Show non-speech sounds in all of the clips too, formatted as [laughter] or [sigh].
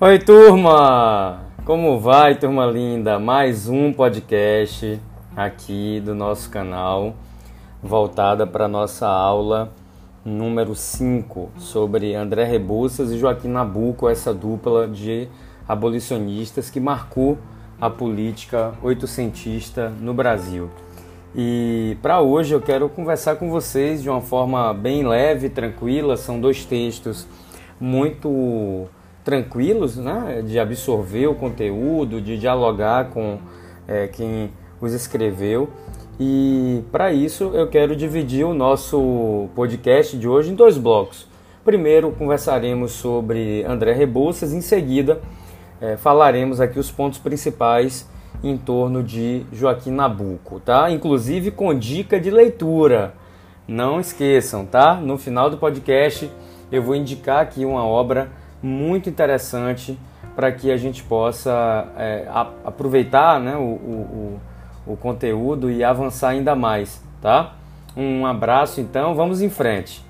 Oi, turma! Como vai, turma linda? Mais um podcast aqui do nosso canal, voltada para a nossa aula número 5 sobre André Rebouças e Joaquim Nabuco, essa dupla de abolicionistas que marcou a política oitocentista no Brasil. E para hoje eu quero conversar com vocês de uma forma bem leve, tranquila. São dois textos muito tranquilos, né, de absorver o conteúdo, de dialogar com é, quem os escreveu. E para isso eu quero dividir o nosso podcast de hoje em dois blocos. Primeiro conversaremos sobre André Rebouças, em seguida é, falaremos aqui os pontos principais em torno de Joaquim Nabuco, tá? Inclusive com dica de leitura. Não esqueçam, tá? No final do podcast eu vou indicar aqui uma obra muito interessante para que a gente possa é, a, aproveitar né, o, o, o, conteúdo e avançar ainda mais, tá? Um abraço então, vamos em frente.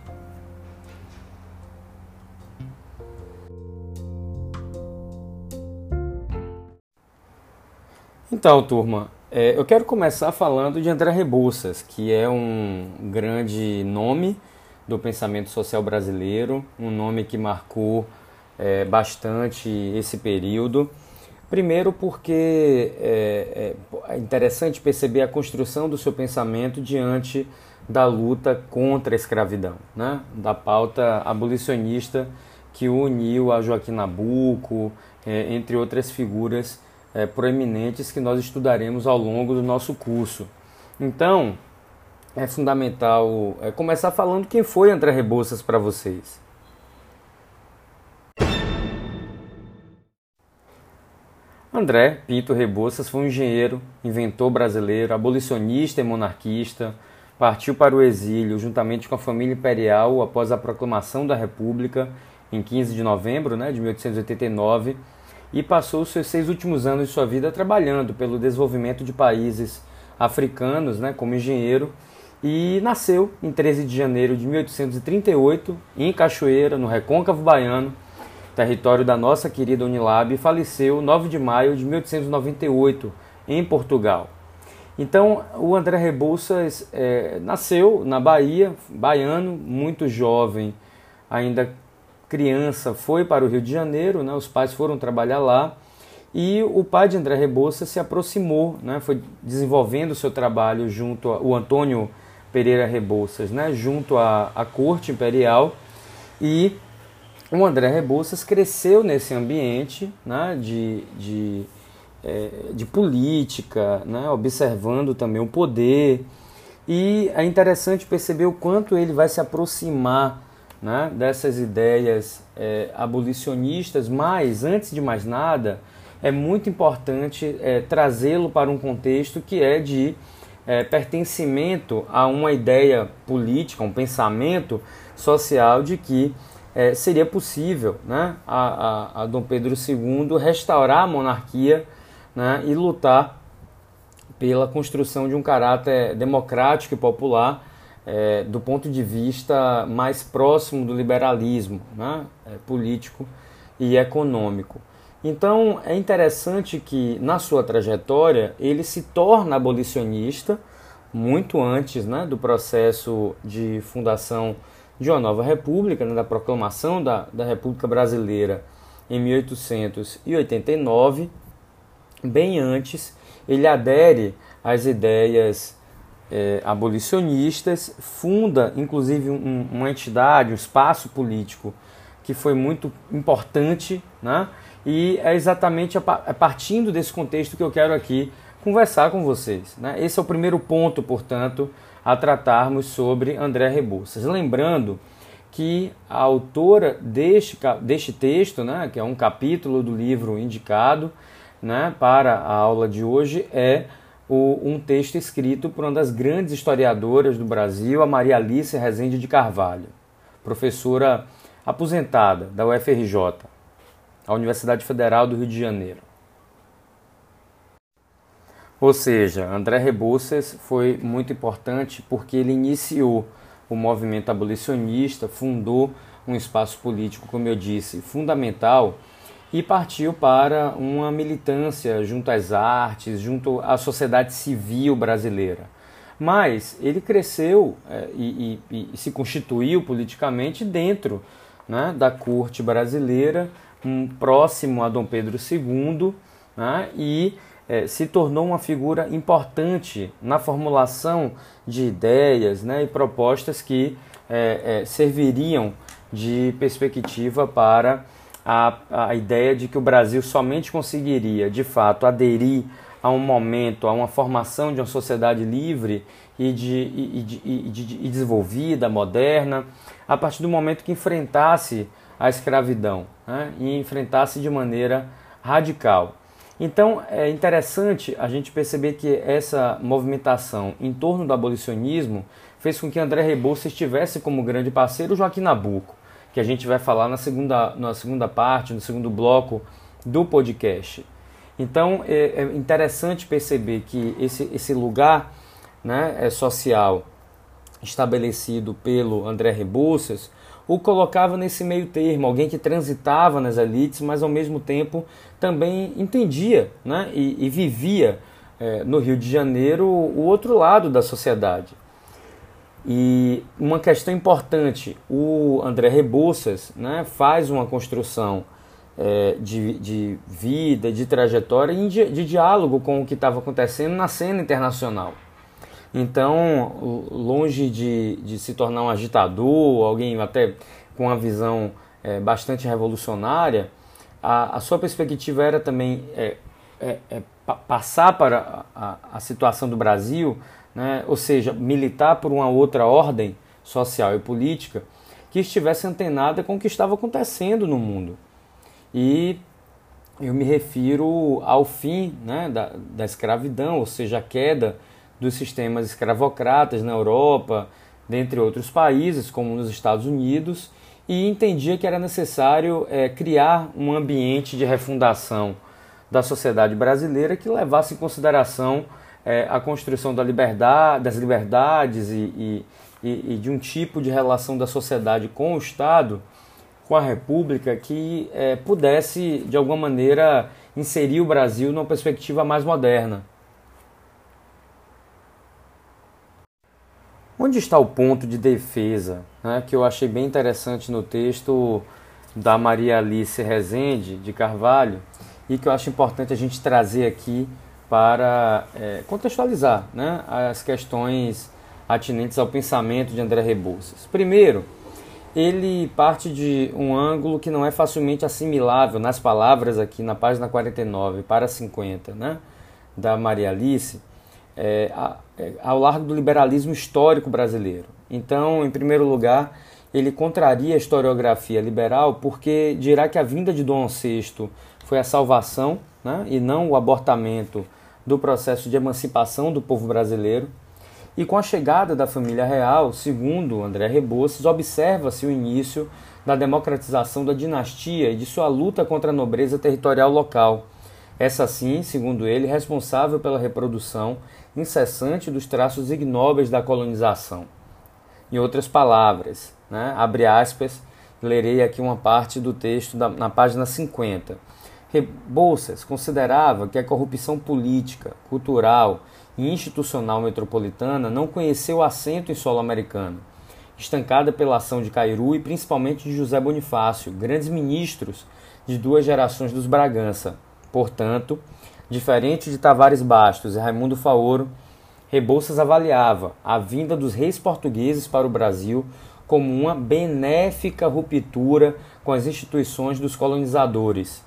Então, turma, é, eu quero começar falando de André Rebouças, que é um grande nome do pensamento social brasileiro, um nome que marcou é, bastante esse período. Primeiro, porque é, é, é interessante perceber a construção do seu pensamento diante da luta contra a escravidão, né? da pauta abolicionista que uniu a Joaquim Nabuco, é, entre outras figuras é, proeminentes que nós estudaremos ao longo do nosso curso. Então, é fundamental é, começar falando quem foi André Rebouças para vocês. André Pinto Rebouças foi um engenheiro, inventor brasileiro, abolicionista e monarquista. Partiu para o exílio juntamente com a família imperial após a proclamação da República em 15 de novembro né, de 1889 e passou os seus seis últimos anos de sua vida trabalhando pelo desenvolvimento de países africanos né, como engenheiro e nasceu em 13 de janeiro de 1838 em Cachoeira, no Recôncavo Baiano, território da nossa querida Unilab, faleceu 9 de maio de 1898 em Portugal. Então, o André Rebouças é, nasceu na Bahia, baiano, muito jovem, ainda criança, foi para o Rio de Janeiro, né, os pais foram trabalhar lá, e o pai de André Rebouças se aproximou, né, foi desenvolvendo o seu trabalho junto ao Antônio Pereira Rebouças, né, junto à, à corte imperial, e o André Rebouças cresceu nesse ambiente né, de, de, é, de política, né, observando também o poder. E é interessante perceber o quanto ele vai se aproximar né, dessas ideias é, abolicionistas, mas, antes de mais nada, é muito importante é, trazê-lo para um contexto que é de é, pertencimento a uma ideia política, um pensamento social de que é, seria possível né, a, a, a, Dom Pedro II restaurar a monarquia né, e lutar pela construção de um caráter democrático e popular é, do ponto de vista mais próximo do liberalismo né, é, político e econômico. Então é interessante que na sua trajetória ele se torna abolicionista muito antes né, do processo de fundação de uma nova república, né, da proclamação da, da República Brasileira em 1889, bem antes, ele adere às ideias é, abolicionistas, funda inclusive um, uma entidade, um espaço político que foi muito importante, né? e é exatamente a, a partindo desse contexto que eu quero aqui conversar com vocês. Né? Esse é o primeiro ponto, portanto, a tratarmos sobre André Rebouças. Lembrando que a autora deste, deste texto, né, que é um capítulo do livro indicado né, para a aula de hoje, é o, um texto escrito por uma das grandes historiadoras do Brasil, a Maria Alice Rezende de Carvalho, professora aposentada da UFRJ, a Universidade Federal do Rio de Janeiro. Ou seja, André Rebouças foi muito importante porque ele iniciou o movimento abolicionista, fundou um espaço político, como eu disse, fundamental e partiu para uma militância junto às artes, junto à sociedade civil brasileira. Mas ele cresceu é, e, e, e, se constituiu politicamente dentro né, da corte brasileira, um, próximo a Dom Pedro II, né, e é, se tornou uma figura importante na formulação de ideias né, e propostas que é, é, serviriam de perspectiva para a, a ideia de que o Brasil somente conseguiria, de fato, aderir a um momento, a uma formação de uma sociedade livre e, de, e, de, e, de, e desenvolvida, moderna, a partir do momento que enfrentasse a escravidão né, e enfrentasse de maneira radical. Então é interessante a gente perceber que essa movimentação em torno do abolicionismo fez com que André Rebouças tivesse como grande parceiro Joaquim Nabuco, que a gente vai falar na segunda, na segunda parte, no segundo bloco do podcast. Então é, é interessante perceber que esse, esse lugar né, é social estabelecido pelo André Rebouças o colocava nesse meio termo, alguém que transitava nas elites, mas ao mesmo tempo também entendia né, e, e vivia é, no Rio de Janeiro o outro lado da sociedade. E uma questão importante, o André Rebouças né, faz uma construção é, de, de vida, de trajetória e de, de diálogo com o que estava acontecendo na cena internacional. Então, longe de, de se tornar um agitador, alguém até com uma visão é, bastante revolucionária, a, a, sua perspectiva era também é, é, passar para a, a, situação do Brasil, né, ou seja, militar por uma outra ordem social e política que estivesse antenada com o que estava acontecendo no mundo. E eu me refiro ao fim né, da, da escravidão, ou seja, a queda dos sistemas escravocratas na Europa, dentre outros países, como nos Estados Unidos, e entendia que era necessário é, criar um ambiente de refundação da sociedade brasileira que levasse em consideração é, a construção da liberdade, das liberdades e, e, e, de um tipo de relação da sociedade com o Estado, com a República, que é, pudesse, de alguma maneira, inserir o Brasil numa perspectiva mais moderna. Onde está o ponto de defesa, né, que eu achei bem interessante no texto da Maria Alice Rezende de Carvalho e que eu acho importante a gente trazer aqui para é, contextualizar né, as questões atinentes ao pensamento de André Rebouças. Primeiro, ele parte de um ângulo que não é facilmente assimilável nas palavras aqui na página 49 para 50 né, da Maria Alice, é, é, ao largo do liberalismo histórico brasileiro. Então, em primeiro lugar, ele contraria a historiografia liberal porque dirá que a vinda de Dom VI foi a salvação né, e não o abortamento do processo de emancipação do povo brasileiro. E com a chegada da família real, segundo André Rebouças, observa-se o início da democratização da dinastia e de sua luta contra a nobreza territorial local. Essa sim, segundo ele, responsável pela reprodução incessante dos traços ignóbeis da colonização. Em outras palavras, né, abre aspas, lerei aqui uma parte do texto da, na página 50. Rebouças considerava que a corrupção política, cultural e institucional metropolitana não conheceu assento em solo americano, estancada pela ação de Cairu e principalmente de José Bonifácio, grandes ministros de duas gerações dos Bragança. Portanto, Diferente de Tavares Bastos e Raimundo Faoro, Rebouças avaliava a vinda dos reis portugueses para o Brasil como uma benéfica ruptura com as instituições dos colonizadores.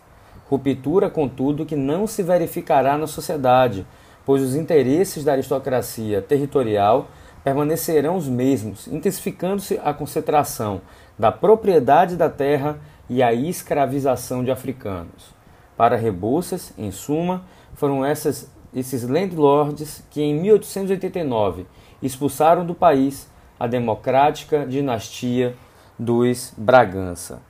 Ruptura, contudo, que não se verificará na sociedade, pois os interesses da aristocracia territorial permanecerão os mesmos, intensificando-se a concentração da propriedade da terra e a escravização de africanos. Para Rebouças, em suma, foram essas, esses landlords que em 1889 expulsaram do país a democrática dinastia dos Bragança.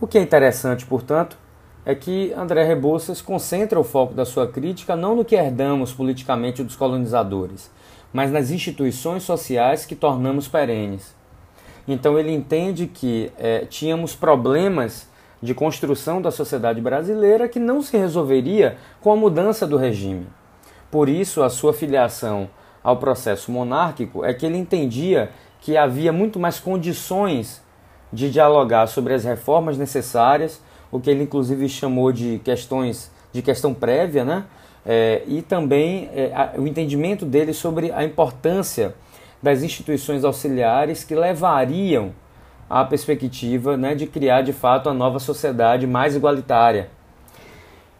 O que é interessante, portanto, é que André Rebouças concentra o foco da sua crítica não no que herdamos politicamente dos colonizadores, mas nas instituições sociais que tornamos perenes. Então ele entende que é, tínhamos problemas de construção da sociedade brasileira que não se resolveria com a mudança do regime. Por isso, a sua filiação ao processo monárquico é que ele entendia que havia muito mais condições de dialogar sobre as reformas necessárias, o que ele inclusive chamou de questões de questão prévia, né? É, e também é, a, o entendimento dele sobre a importância das instituições auxiliares que levariam à perspectiva né, de criar de fato a nova sociedade mais igualitária.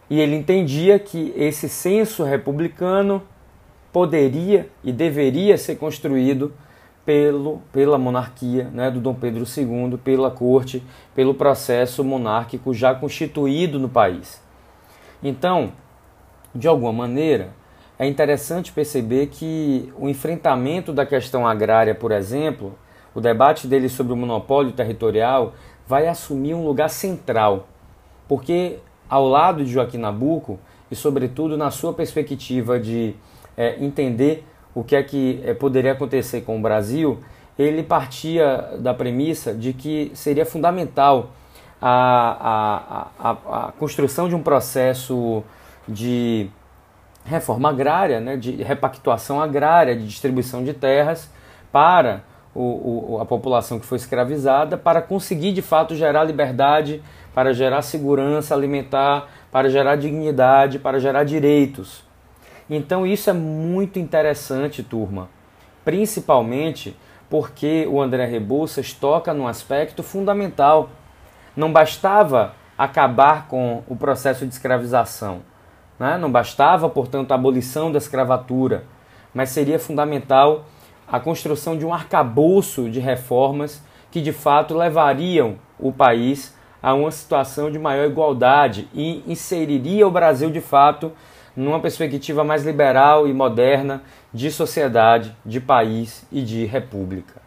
E ele entendia que esse senso republicano poderia e deveria ser construído pelo, pela monarquia né, do Dom Pedro II, pela corte, pelo processo monárquico já constituído no país. Então, de alguma maneira, é interessante perceber que o enfrentamento da questão agrária, por exemplo, o debate dele sobre o monopólio territorial vai assumir um lugar central, porque ao lado de Joaquim Nabuco e sobretudo na sua perspectiva de é, entender o que é que é, poderia acontecer com o Brasil, ele partia da premissa de que seria fundamental a, a, a, a construção de um processo de reforma agrária, né, de repactuação agrária, de distribuição de terras para o, o, a população que foi escravizada, para conseguir de fato gerar liberdade, para gerar segurança alimentar, para gerar dignidade, para gerar direitos. Então isso é muito interessante, turma, principalmente porque o André Rebouças toca num aspecto fundamental. Não bastava acabar com o processo de escravização né? Não bastava, portanto, a abolição da escravatura, mas seria fundamental a construção de um arcabouço de reformas que de fato levariam o país a uma situação de maior igualdade e inseriria o Brasil de fato numa perspectiva mais liberal e moderna de sociedade, de país e de república.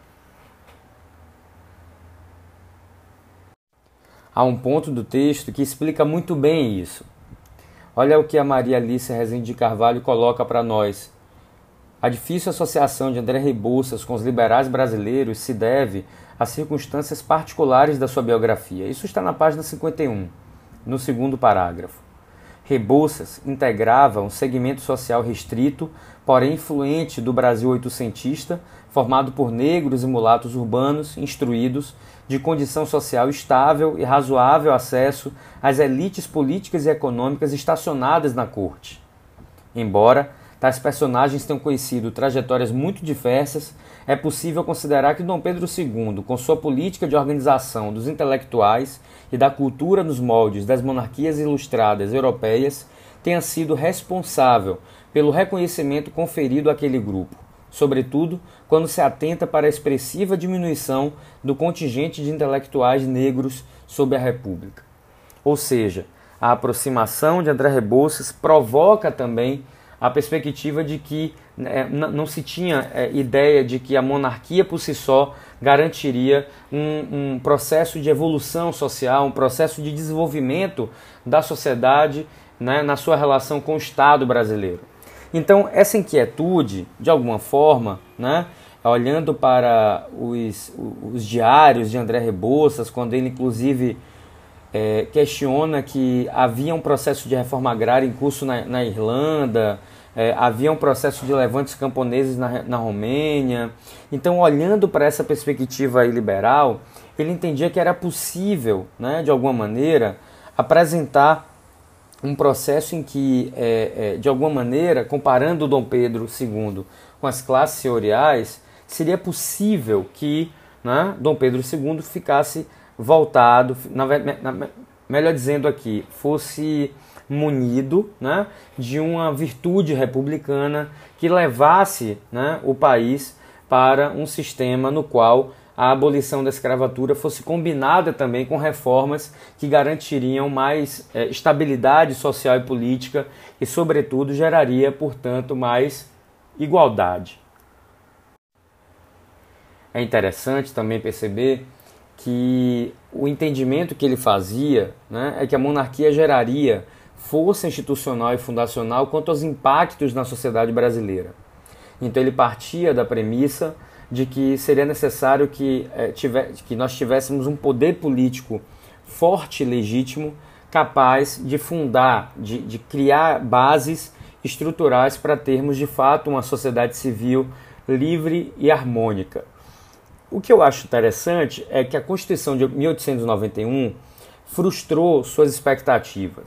Há um ponto do texto que explica muito bem isso. Olha o que a Maria Alice Rezende de Carvalho coloca para nós. A difícil associação de André Rebouças com os liberais brasileiros se deve a circunstâncias particulares da sua biografia. Isso está na página 51, no segundo parágrafo. Rebouças integrava um segmento social restrito, porém influente do Brasil oitocentista, formado por negros e mulatos urbanos, instruídos, de condição social estável e razoável acesso às elites políticas e econômicas estacionadas na corte. Embora tais personagens tenham conhecido trajetórias muito diversas, é possível considerar que Dom Pedro II, com sua política de organização dos intelectuais e da cultura nos moldes das monarquias ilustradas europeias, tenha sido responsável pelo reconhecimento conferido àquele grupo sobretudo quando se atenta para a expressiva diminuição do contingente de intelectuais negros sob a República. Ou seja, a aproximação de André Rebouças provoca também a perspectiva de que é, não se tinha é, ideia de que a monarquia por si só garantiria um, um, processo de evolução social, um processo de desenvolvimento da sociedade né, na sua relação com o Estado brasileiro. Então, essa inquietude, de alguma forma, né, olhando para os, os diários de André Rebouças, quando ele inclusive é, questiona que havia um processo de reforma agrária em curso na, na Irlanda, é, havia um processo de levantes camponeses na, na Romênia. Então, olhando para essa perspectiva liberal, ele entendia que era possível, né, de alguma maneira, apresentar um processo em que, é, é, de alguma maneira, comparando Dom Pedro II com as classes senhoriais, seria possível que né, Dom Pedro II ficasse voltado, na, na, melhor dizendo aqui, fosse munido né, de uma virtude republicana que levasse né, o país para um sistema no qual a abolição da escravatura fosse combinada também com reformas que garantiriam mais é, estabilidade social e política e, sobretudo, geraria, portanto, mais igualdade. É interessante também perceber que o entendimento que ele fazia né, é que a monarquia geraria força institucional e fundacional quanto aos impactos na sociedade brasileira. Então ele partia da premissa de que seria necessário que, é, tiver, que nós tivéssemos um poder político forte e legítimo, capaz de fundar, de, de criar bases estruturais para termos de fato uma sociedade civil livre e harmônica. O que eu acho interessante é que a Constituição de 1891 frustrou suas expectativas.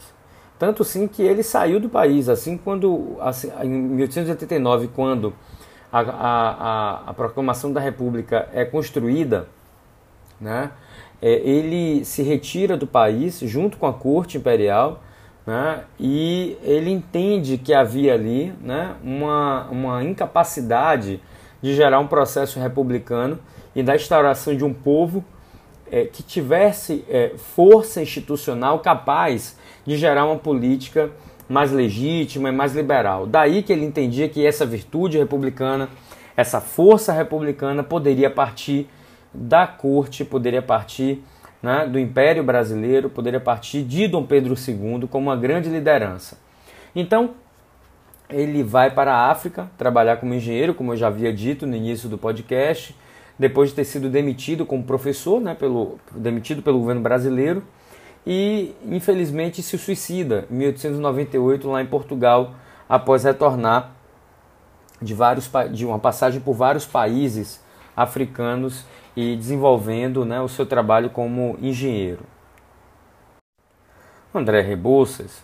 Tanto sim que ele saiu do país, assim quando assim, em 1889, quando a, a, a, proclamação da República é construída, né, é, ele se retira do país junto com a corte imperial né, e ele entende que havia ali né, uma, uma incapacidade de gerar um processo republicano e da instauração de um povo é, que tivesse é, força institucional capaz de gerar uma política mais legítima e mais liberal. Daí que ele entendia que essa virtude republicana, essa força republicana poderia partir da corte, poderia partir né, do Império Brasileiro, poderia partir de Dom Pedro II como uma grande liderança. Então, ele vai para a África trabalhar como engenheiro, como eu já havia dito no início do podcast, depois de ter sido demitido como professor, né, pelo, demitido pelo governo brasileiro, e infelizmente se suicida em 1898 lá em Portugal, após retornar de, vários, de uma passagem por vários países africanos e desenvolvendo né, o seu trabalho como engenheiro. André Rebouças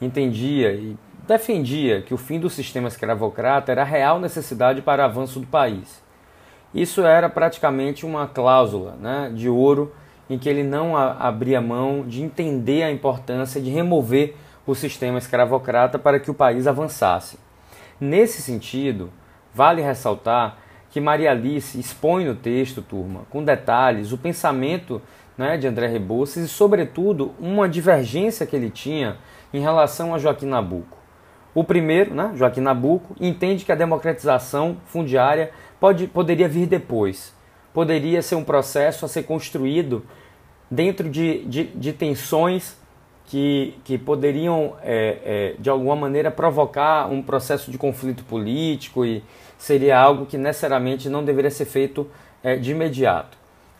entendia e defendia que o fim do sistema escravocrata era a real necessidade para o avanço do país. Isso era praticamente uma cláusula né, de ouro em que ele não abria mão de entender a importância de remover o sistema escravocrata para que o país avançasse. Nesse sentido, vale ressaltar que Maria Alice expõe no texto, turma, com detalhes, o pensamento né, de André Rebouças e, sobretudo, uma divergência que ele tinha em relação a Joaquim Nabuco. O primeiro, né, Joaquim Nabuco, entende que a democratização fundiária pode, poderia vir depois. Poderia ser um processo a ser construído dentro de, de, de tensões que, que poderiam, é, é, de alguma maneira, provocar um processo de conflito político e seria algo que necessariamente não deveria ser feito é, de imediato.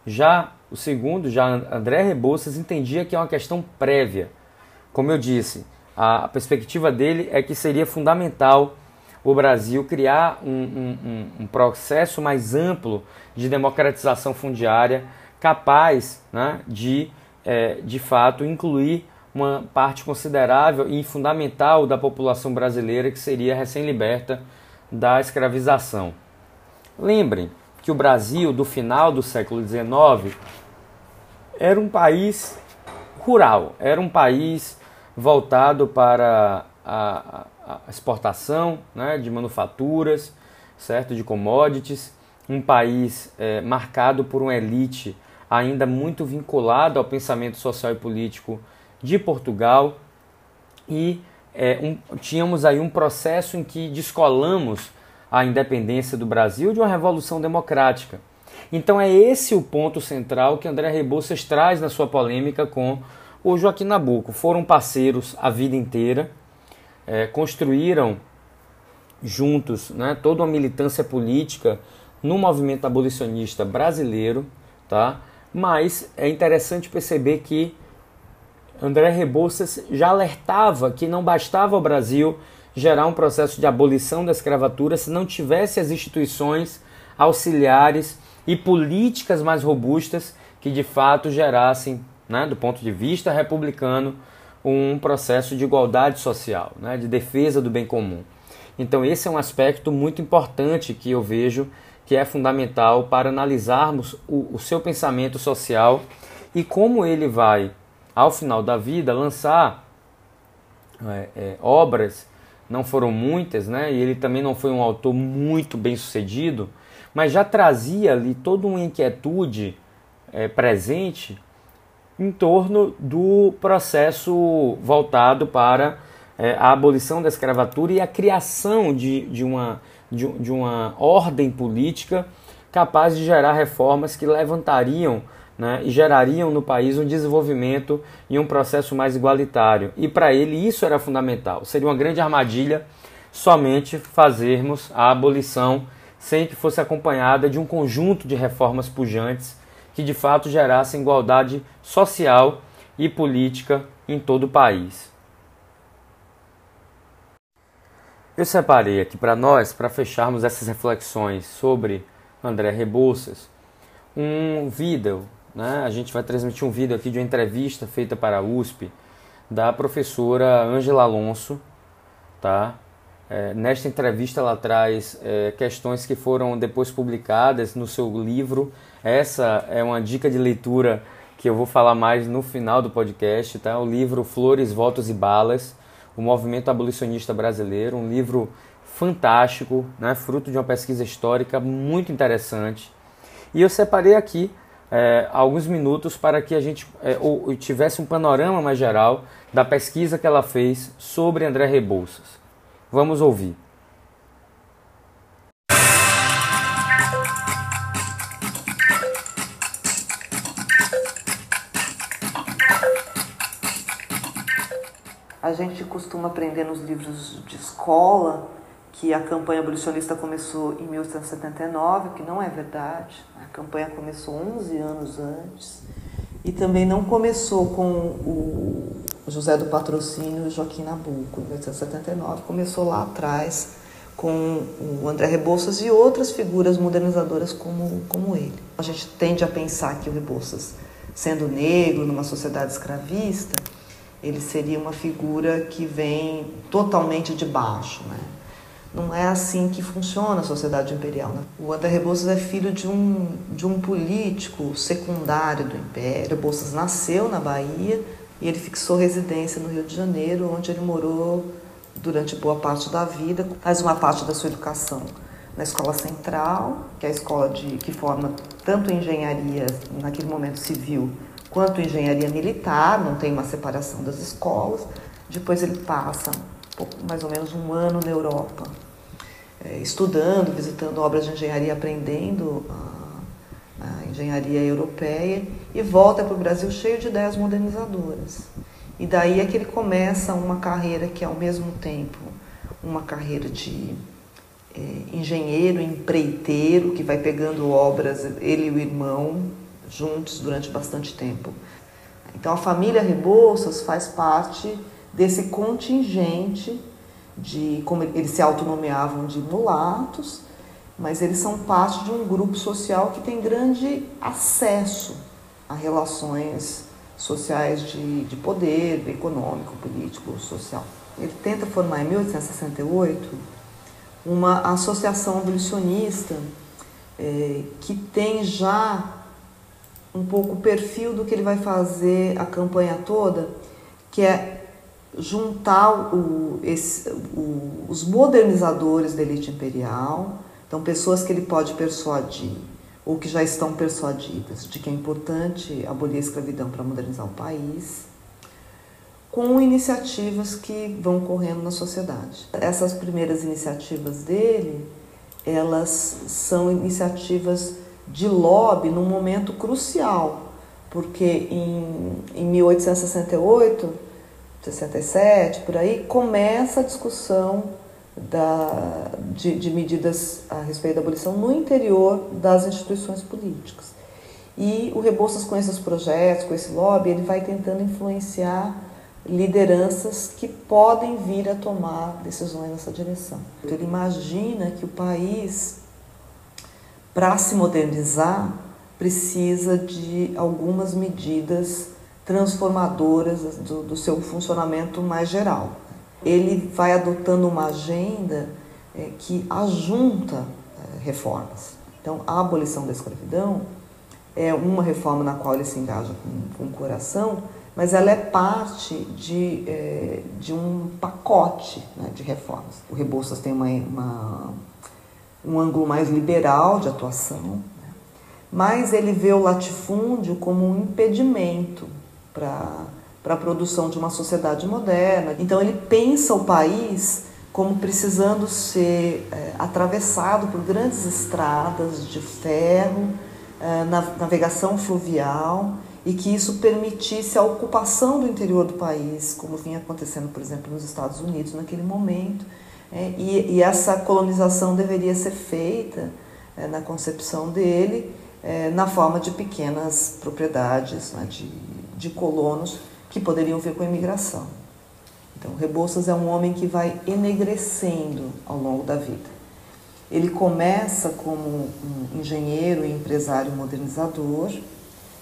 Já o segundo, já André Rebouças entendia que é uma questão prévia. Como eu disse, a perspectiva dele é que seria fundamental o Brasil criar um, um, um processo mais amplo de democratização fundiária capaz né, de, é, de fato, incluir uma parte considerável e fundamental da população brasileira que seria recém-liberta da escravização. Lembrem que o Brasil, do final do século XIX, era um país rural, era um país voltado para a, exportação né, de manufaturas, certo, de commodities, um país é, marcado por uma elite ainda muito vinculada ao pensamento social e político de Portugal e é, um, tínhamos aí um processo em que descolamos a independência do Brasil de uma revolução democrática. Então é esse o ponto central que André Rebouças traz na sua polêmica com o Joaquim Nabuco. Foram parceiros a vida inteira, é, construíram juntos né, toda uma militância política no movimento abolicionista brasileiro, tá? mas é interessante perceber que André Rebouças já alertava que não bastava o Brasil gerar um processo de abolição da escravatura se não tivesse as instituições auxiliares e políticas mais robustas que de fato gerassem, né, do ponto de vista republicano, um processo de igualdade social, né, de defesa do bem comum. Então, esse é um aspecto muito importante que eu vejo que é fundamental para analisarmos o, o seu pensamento social e como ele vai ao final da vida, lançar é, é, obras, não foram muitas, né? e ele também não foi um autor muito bem sucedido, mas já trazia ali toda uma inquietude é, presente em torno do processo voltado para é, a abolição da escravatura e a criação de, de, uma, de, de uma ordem política capaz de gerar reformas que levantariam né, e gerariam no país um desenvolvimento e um processo mais igualitário. E para ele isso era fundamental. Seria uma grande armadilha somente fazermos a abolição sem que fosse acompanhada de um conjunto de reformas pujantes que de fato gerassem igualdade social e política em todo o país. Eu separei aqui para nós, para fecharmos essas reflexões sobre André Rebouças, um vídeo. Né? A gente vai transmitir um vídeo aqui de uma entrevista feita para a USP da professora Ângela Alonso. Tá? É, nesta entrevista ela traz é, questões que foram depois publicadas no seu livro. Essa é uma dica de leitura que eu vou falar mais no final do podcast. Tá? O livro Flores, Votos e Balas o movimento abolicionista brasileiro, um livro fantástico, né, fruto de uma pesquisa histórica muito interessante. E eu separei aqui é, alguns minutos para que a gente é, ou, tivesse um panorama mais geral da pesquisa que ela fez sobre André Rebouças. Vamos ouvir. A gente costuma aprender nos livros de escola que a campanha abolicionista começou em 1879, que não é verdade. A campanha começou 11 anos antes e também não começou com o José do Patrocínio e Joaquim Nabuco, em 1879. Começou lá atrás com o André Rebouças e outras figuras modernizadoras como, como ele. A gente tende a pensar que o Rebouças, sendo negro numa sociedade escravista, ele seria uma figura que vem totalmente de baixo. Né? Não é assim que funciona a sociedade imperial. Né? O André Rebouças é filho de um, de um político secundário do Império. Rebouças nasceu na Bahia e ele fixou residência no Rio de Janeiro, onde ele morou durante boa parte da vida, faz uma parte da sua educação na Escola Central, que é a escola de, que forma tanto engenharia, naquele momento civil, quanto engenharia militar, não tem uma separação das escolas. Depois ele passa mais ou menos um ano na Europa, é, estudando, visitando obras de engenharia, aprendendo a, a engenharia europeia e volta para o Brasil cheio de ideias modernizadoras. E daí é que ele começa uma carreira que é ao mesmo tempo uma carreira de é, engenheiro, empreiteiro, que vai pegando obras, ele e o irmão, juntos durante bastante tempo. Então a família Rebouças faz parte desse contingente de, como eles se autonomeavam de mulatos, mas eles são parte de um grupo social que tem grande acesso a relações sociais de, de poder econômico, político, social. Ele tenta formar em 1868 uma associação abolicionista eh, que tem já um pouco o perfil do que ele vai fazer a campanha toda, que é juntar o, esse, o, os modernizadores da elite imperial, então pessoas que ele pode persuadir ou que já estão persuadidas de que é importante abolir a escravidão para modernizar o país, com iniciativas que vão correndo na sociedade. Essas primeiras iniciativas dele, elas são iniciativas de lobby num momento crucial, porque em, em 1868, 67, por aí, começa a discussão da, de, de medidas a respeito da abolição no interior das instituições políticas. E o Rebouças, com esses projetos, com esse lobby, ele vai tentando influenciar lideranças que podem vir a tomar decisões nessa direção. Ele imagina que o país para se modernizar, precisa de algumas medidas transformadoras do, do, seu funcionamento mais geral. Ele vai adotando uma agenda é, que ajunta é, reformas. Então, a abolição da escravidão é uma reforma na qual ele se engaja com, com o coração, mas ela é parte de, é, de um pacote né, de reformas. O Rebouças tem uma, uma um ângulo mais liberal de atuação, né? mas ele vê o latifúndio como um impedimento para a produção de uma sociedade moderna. Então ele pensa o país como precisando ser é, atravessado por grandes estradas de ferro, é, navegação fluvial, e que isso permitisse a ocupação do interior do país, como vinha acontecendo, por exemplo, nos Estados Unidos naquele momento é, e, e, essa colonização deveria ser feita é, na concepção dele é, na forma de pequenas propriedades, né, de de colonos que poderiam vir com a imigração. Então, Rebouças é um homem que vai enegrecendo ao longo da vida. Ele começa como um engenheiro e empresário modernizador,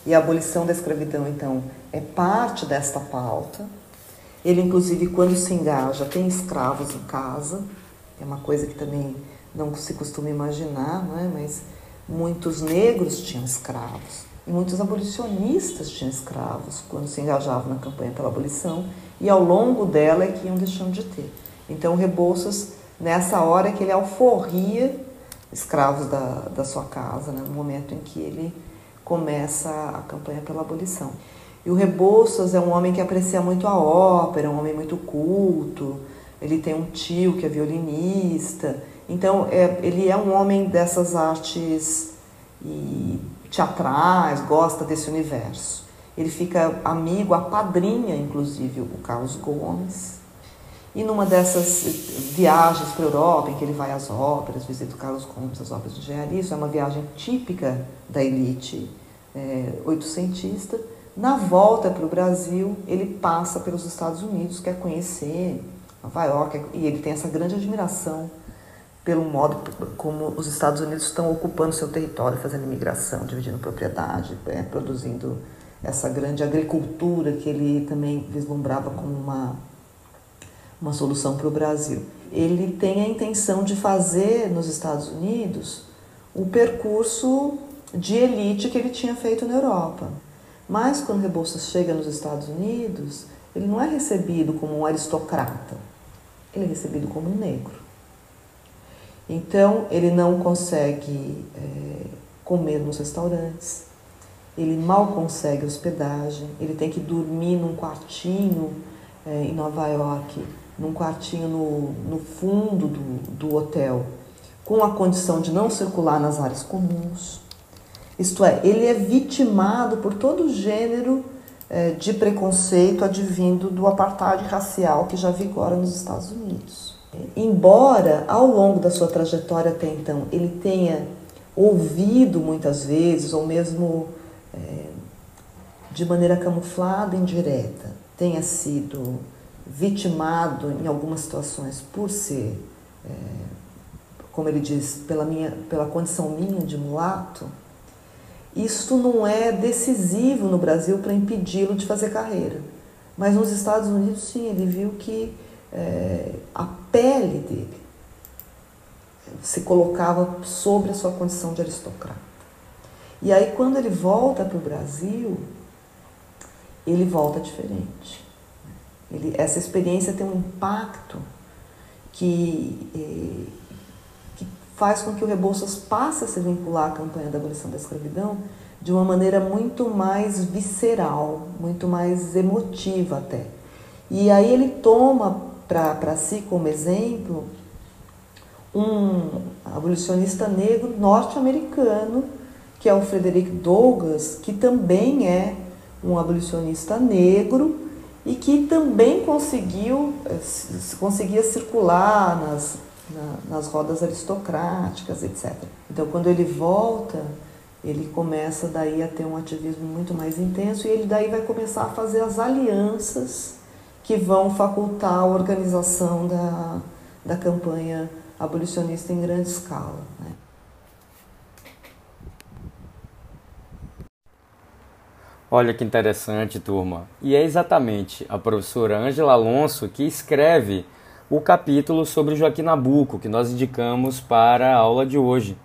e a abolição da escravidão, então, é parte desta pauta. Ele, inclusive, quando se engaja, tem escravos em casa, é uma coisa que também não se costuma imaginar, não é? mas muitos negros tinham escravos e muitos abolicionistas tinham escravos quando se engajavam na campanha pela abolição e ao longo dela é que iam deixando de ter. Então, Rebouças, nessa hora que ele alforria escravos da, da sua casa, né, no momento em que ele começa a campanha pela abolição. E o Rebouças é um homem que aprecia muito a ópera, um homem muito culto, ele tem um tio que é violinista, então é, ele é um homem dessas artes e teatrais, gosta desse universo. Ele fica amigo, a padrinha, inclusive, o Carlos Gomes. E numa dessas viagens para a Europa, em que ele vai às óperas, visita o Carlos Gomes, as óperas de engenharia, isso é uma viagem típica da elite é, oitocentista. Na volta para o Brasil, ele passa pelos Estados Unidos, quer conhecer Nova York, e ele tem essa grande admiração pelo modo como os Estados Unidos estão ocupando seu território, fazendo imigração, dividindo propriedade, é, produzindo essa grande agricultura que ele também vislumbrava como uma, uma solução para o Brasil. Ele tem a intenção de fazer nos Estados Unidos o percurso de elite que ele tinha feito na Europa. Mas quando Rebouças chega nos Estados Unidos, ele não é recebido como um aristocrata, ele é recebido como um negro. Então, ele não consegue é, comer nos restaurantes, ele mal consegue hospedagem, ele tem que dormir num quartinho é, em Nova York, num quartinho no, no fundo do, do hotel, com a condição de não circular nas áreas comuns. Isto é, ele é vitimado por todo gênero é, de preconceito advindo do apartheid racial que já vigora nos Estados Unidos. Embora ao longo da sua trajetória até então ele tenha ouvido muitas vezes, ou mesmo é, de maneira camuflada, indireta, tenha sido vitimado em algumas situações por ser, é, como ele diz, pela, minha, pela condição minha de mulato, isso não é decisivo no Brasil para impedi-lo de fazer carreira. Mas nos Estados Unidos, sim, ele viu que é, a pele dele se colocava sobre a sua condição de aristocrata. E aí, quando ele volta para o Brasil, ele volta diferente. Ele, essa experiência tem um impacto que, que faz com que o Rebouças passe a se vincular à campanha da abolição da escravidão de uma maneira muito mais visceral, muito mais emotiva até. E aí ele toma para si como exemplo um abolicionista negro norte-americano, que é o Frederick Douglass, que também é um abolicionista negro e que também conseguiu eh, conseguia circular nas, na, nas rodas aristocráticas, etc. Então, quando ele volta, ele começa daí a ter um ativismo muito mais intenso e ele daí vai começar a fazer as alianças que vão facultar a organização da, da campanha abolicionista em grande escala. Né? Olha que interessante, turma. E é exatamente a professora Ângela Alonso que escreve o capítulo sobre Joaquim Nabuco, que nós indicamos para a aula de hoje.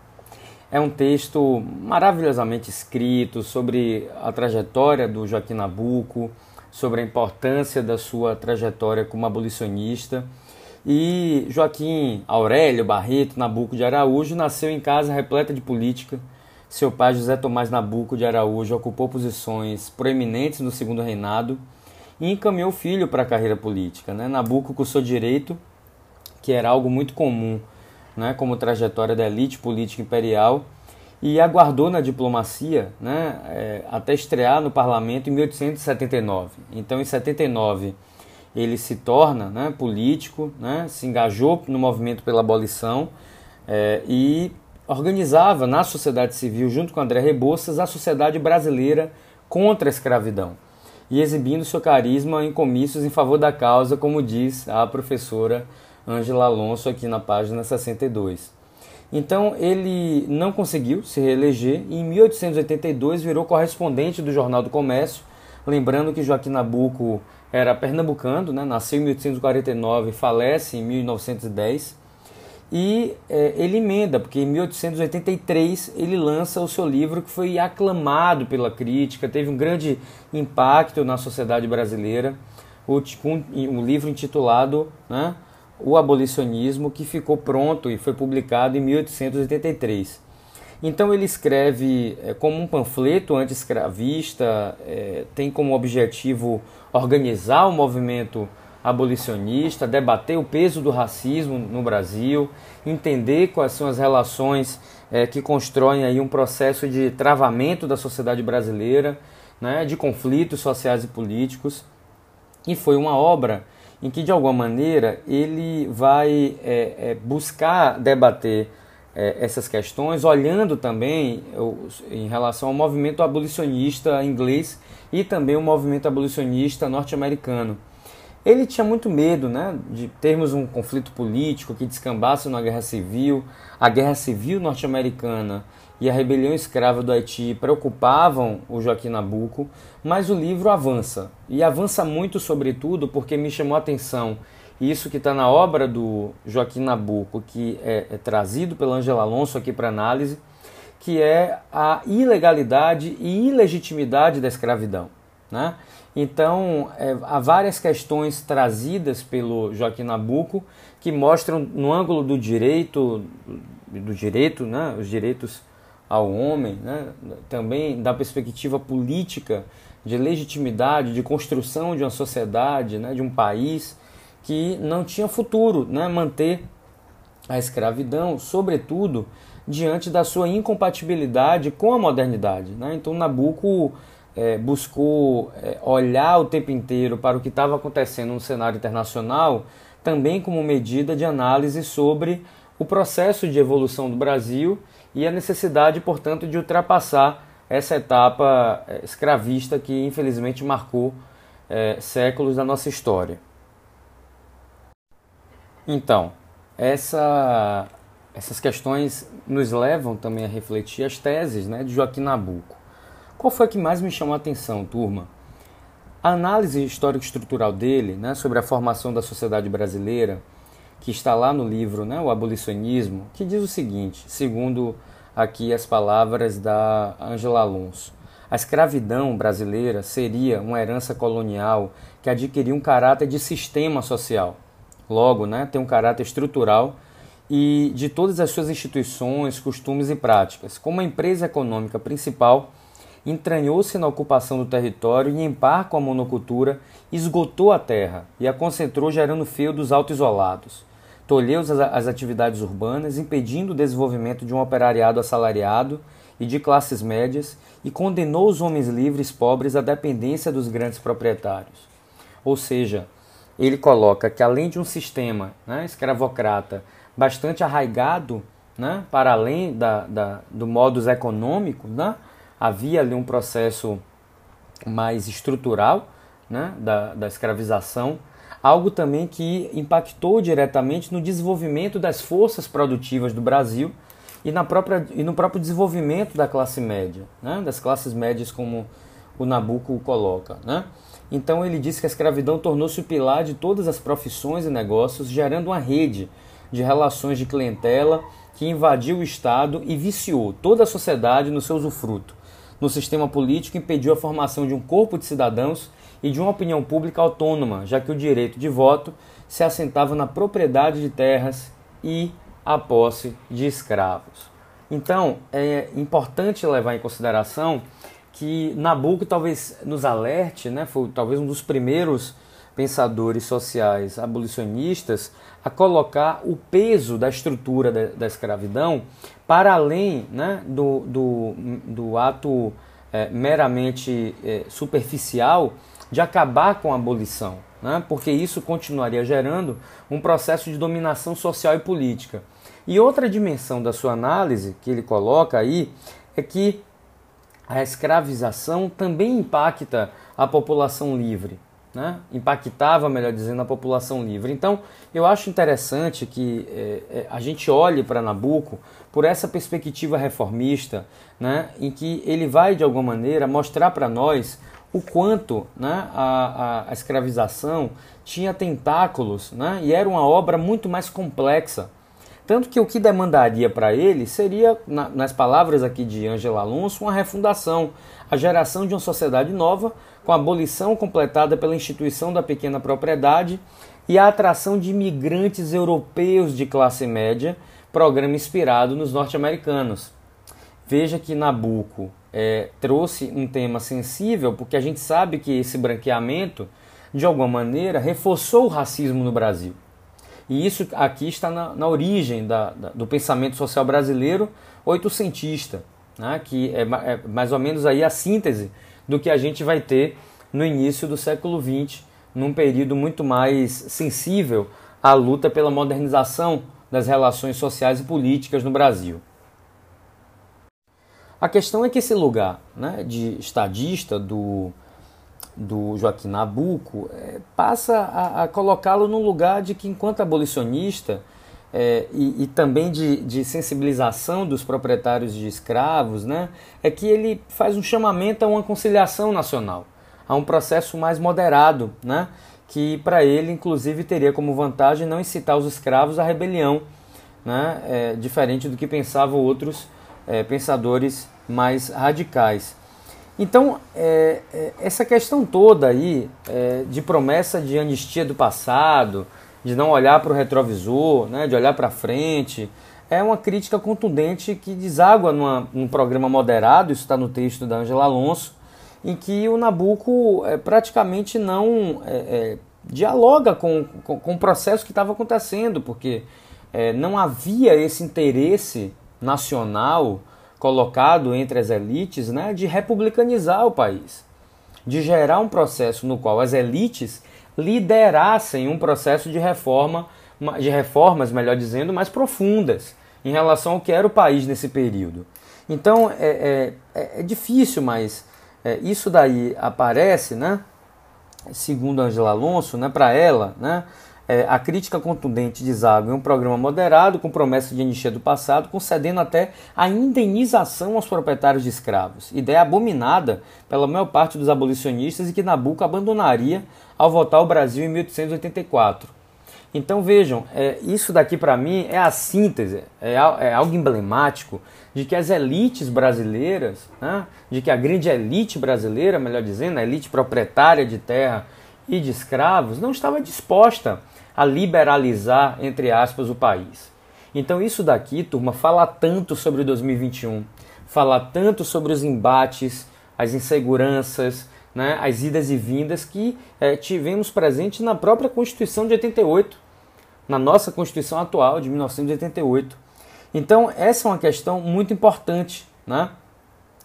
É um texto maravilhosamente escrito sobre a trajetória do Joaquim Nabuco, sobre a importância da sua trajetória como abolicionista. E Joaquim Aurélio Barreto Nabuco de Araújo nasceu em casa repleta de política. Seu pai, José Tomás Nabuco de Araújo, ocupou posições proeminentes no segundo reinado e encaminhou o filho para a carreira política. Né? Nabuco cursou direito, que era algo muito comum né, como trajetória da elite política imperial e aguardou na diplomacia né, é, até estrear no parlamento em 1879. Então, em 79, ele se torna né, político, né, se engajou no movimento pela abolição é, e organizava na sociedade civil, junto com André Rebouças, a Sociedade Brasileira contra a Escravidão. E exibindo seu carisma em comícios em favor da causa, como diz a professora Ângela Alonso aqui na página 62. Então ele não conseguiu se reeleger e em 1882 virou correspondente do Jornal do Comércio, lembrando que Joaquim Nabuco era pernambucano, né? nasceu em 1849 e falece em 1910. E é, ele emenda, porque em 1883 ele lança o seu livro que foi aclamado pela crítica, teve um grande impacto na sociedade brasileira, o, um, um livro intitulado né, O Abolicionismo, que ficou pronto e foi publicado em 1883. Então ele escreve é, como um panfleto anti-escravista, é, tem como objetivo organizar o movimento abolicionista, debater o peso do racismo no Brasil, entender quais são as relações é, que constroem aí um processo de travamento da sociedade brasileira, né, de conflitos sociais e políticos. E foi uma obra em que, de alguma maneira, ele vai é, é, buscar debater essas questões, olhando também em relação ao movimento abolicionista inglês e também o movimento abolicionista norte-americano. Ele tinha muito medo né, de termos um conflito político que descambasse na guerra civil. A guerra civil norte-americana e a rebelião escrava do Haiti preocupavam o Joaquim Nabuco, mas o livro avança. E avança muito, sobretudo, porque me chamou a atenção isso que está na obra do Joaquim Nabuco, que é, é trazido pela Angela Alonso aqui para análise, que é a ilegalidade e ilegitimidade da escravidão. Né? Então, é, há várias questões trazidas pelo Joaquim Nabuco que mostram no ângulo do direito, do direito, né? os direitos ao homem, né? também da perspectiva política, de legitimidade, de construção de uma sociedade, né? de um país, que não tinha futuro, né? manter a escravidão, sobretudo diante da sua incompatibilidade com a modernidade. Né? Então Nabucco é, buscou é, olhar o tempo inteiro para o que estava acontecendo no cenário internacional, também como medida de análise sobre o processo de evolução do Brasil e a necessidade, portanto, de ultrapassar essa etapa é, escravista que infelizmente marcou é, séculos da nossa história. Então, essa, essas questões nos levam também a refletir as teses né, de Joaquim Nabuco. Qual foi a que mais me chamou a atenção, turma? A análise histórico-estrutural dele né, sobre a formação da sociedade brasileira, que está lá no livro né, O Abolicionismo, que diz o seguinte, segundo aqui as palavras da Angela Alonso. A escravidão brasileira seria uma herança colonial que adquiriu um caráter de sistema social logo, né, tem um caráter estrutural e de todas as suas instituições, costumes e práticas. Como a empresa econômica principal, entranhou-se na ocupação do território e, em par com a monocultura, esgotou a terra e a concentrou gerando feudos auto-isolados. Tolheu as atividades urbanas, impedindo o desenvolvimento de um operariado assalariado e de classes médias e condenou os homens livres pobres à dependência dos grandes proprietários. Ou seja, ele coloca que além de um sistema né, escravocrata bastante arraigado né, para além da, da, do modus econômico, né, havia ali um processo mais estrutural né, da, da escravização, algo também que impactou diretamente no desenvolvimento das forças produtivas do Brasil e, na própria, e no próprio desenvolvimento da classe média, né, das classes médias como o Nabucco coloca. Né? Então ele disse que a escravidão tornou-se o pilar de todas as profissões e negócios, gerando uma rede de relações de clientela que invadiu o Estado e viciou toda a sociedade no seu usufruto. No sistema político, impediu a formação de um corpo de cidadãos e de uma opinião pública autônoma, já que o direito de voto se assentava na propriedade de terras e a posse de escravos. Então, é importante levar em consideração que Nabucco talvez nos alerte, né, foi talvez um dos primeiros pensadores sociais abolicionistas a colocar o peso da estrutura da, da escravidão para além né, do, do, do ato é, meramente é, superficial de acabar com a abolição, né, porque isso continuaria gerando um processo de dominação social e política. E outra dimensão da sua análise que ele coloca aí é que a escravização também impacta a população livre, né? impactava, melhor dizendo, a população livre. Então, eu acho interessante que é, é, a gente olhe para Nabucco por essa perspectiva reformista, né? em que ele vai, de alguma maneira, mostrar para nós o quanto né, a, a, a, escravização tinha tentáculos né, e era uma obra muito mais complexa. Tanto que o que demandaria para ele seria, na, nas palavras aqui de Ângela Alonso, uma refundação, a geração de uma sociedade nova, com a abolição completada pela instituição da pequena propriedade e a atração de imigrantes europeus de classe média, programa inspirado nos norte-americanos. Veja que Nabucco é, trouxe um tema sensível, porque a gente sabe que esse branqueamento, de alguma maneira, reforçou o racismo no Brasil. E isso aqui está na, na origem da, da, do pensamento social brasileiro oitocentista, né, que é, é, mais ou menos aí a síntese do que a gente vai ter no início do século XX, num período muito mais sensível à luta pela modernização das relações sociais e políticas no Brasil. A questão é que esse lugar né, de estadista do, do Joaquim Nabuco é, passa a, a colocá-lo num lugar de que, enquanto abolicionista é, e, e, também de, de, sensibilização dos proprietários de escravos, né, é que ele faz um chamamento a uma conciliação nacional, a um processo mais moderado, né, que para ele, inclusive, teria como vantagem não incitar os escravos à rebelião, né, é, diferente do que pensavam outros é, pensadores mais radicais. Então, é, é, essa questão toda aí é, de promessa de anistia do passado, de não olhar para o retrovisor, né, de olhar para frente, é uma crítica contundente que deságua numa, num programa moderado, isso está no texto da Angela Alonso, em que o Nabucco é, praticamente não é, é, dialoga com, com, com, o processo que estava acontecendo, porque não havia esse interesse nacional colocado entre as elites né, de republicanizar o país, de gerar um processo no qual as elites liderassem um processo de reforma, de reformas, melhor dizendo, mais profundas em relação ao que era o país nesse período. Então é, é, é difícil, mas é, isso daí aparece, né, segundo Angela Alonso, né, para ela, né, é, a crítica contundente de Zago em um programa moderado, com promessa de anistia do passado, concedendo até a indenização aos proprietários de escravos, ideia abominada pela maior parte dos abolicionistas e que Nabucco abandonaria ao votar o Brasil em 1884. Então vejam, é, isso daqui para mim é a síntese, é, é, algo emblemático de que as elites brasileiras, né, de que a grande elite brasileira, melhor dizendo, a elite proprietária de terra e de escravos, não estava disposta a liberalizar, entre aspas, o país. Então isso daqui, turma, fala tanto sobre 2021, fala tanto sobre os embates, as inseguranças, né, as idas e vindas que é, tivemos presente na própria Constituição de 88, na nossa Constituição atual de 1988. Então essa é uma questão muito importante, né,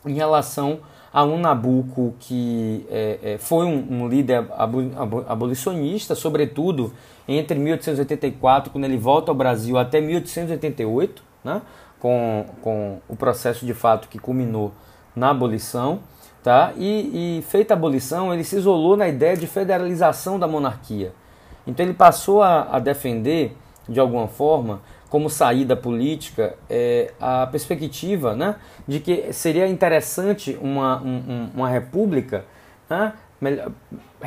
em relação a um Nabucco que é, é, foi um, um líder abolicionista, sobretudo entre 1884, quando ele volta ao Brasil, até 1888, né, com, com o processo de fato que culminou na abolição. Tá? E, e feita a abolição, ele se isolou na ideia de federalização da monarquia. Então ele passou a, a defender, de alguma forma, como saída política, é, a perspectiva né, de que seria interessante uma, um, uma república né,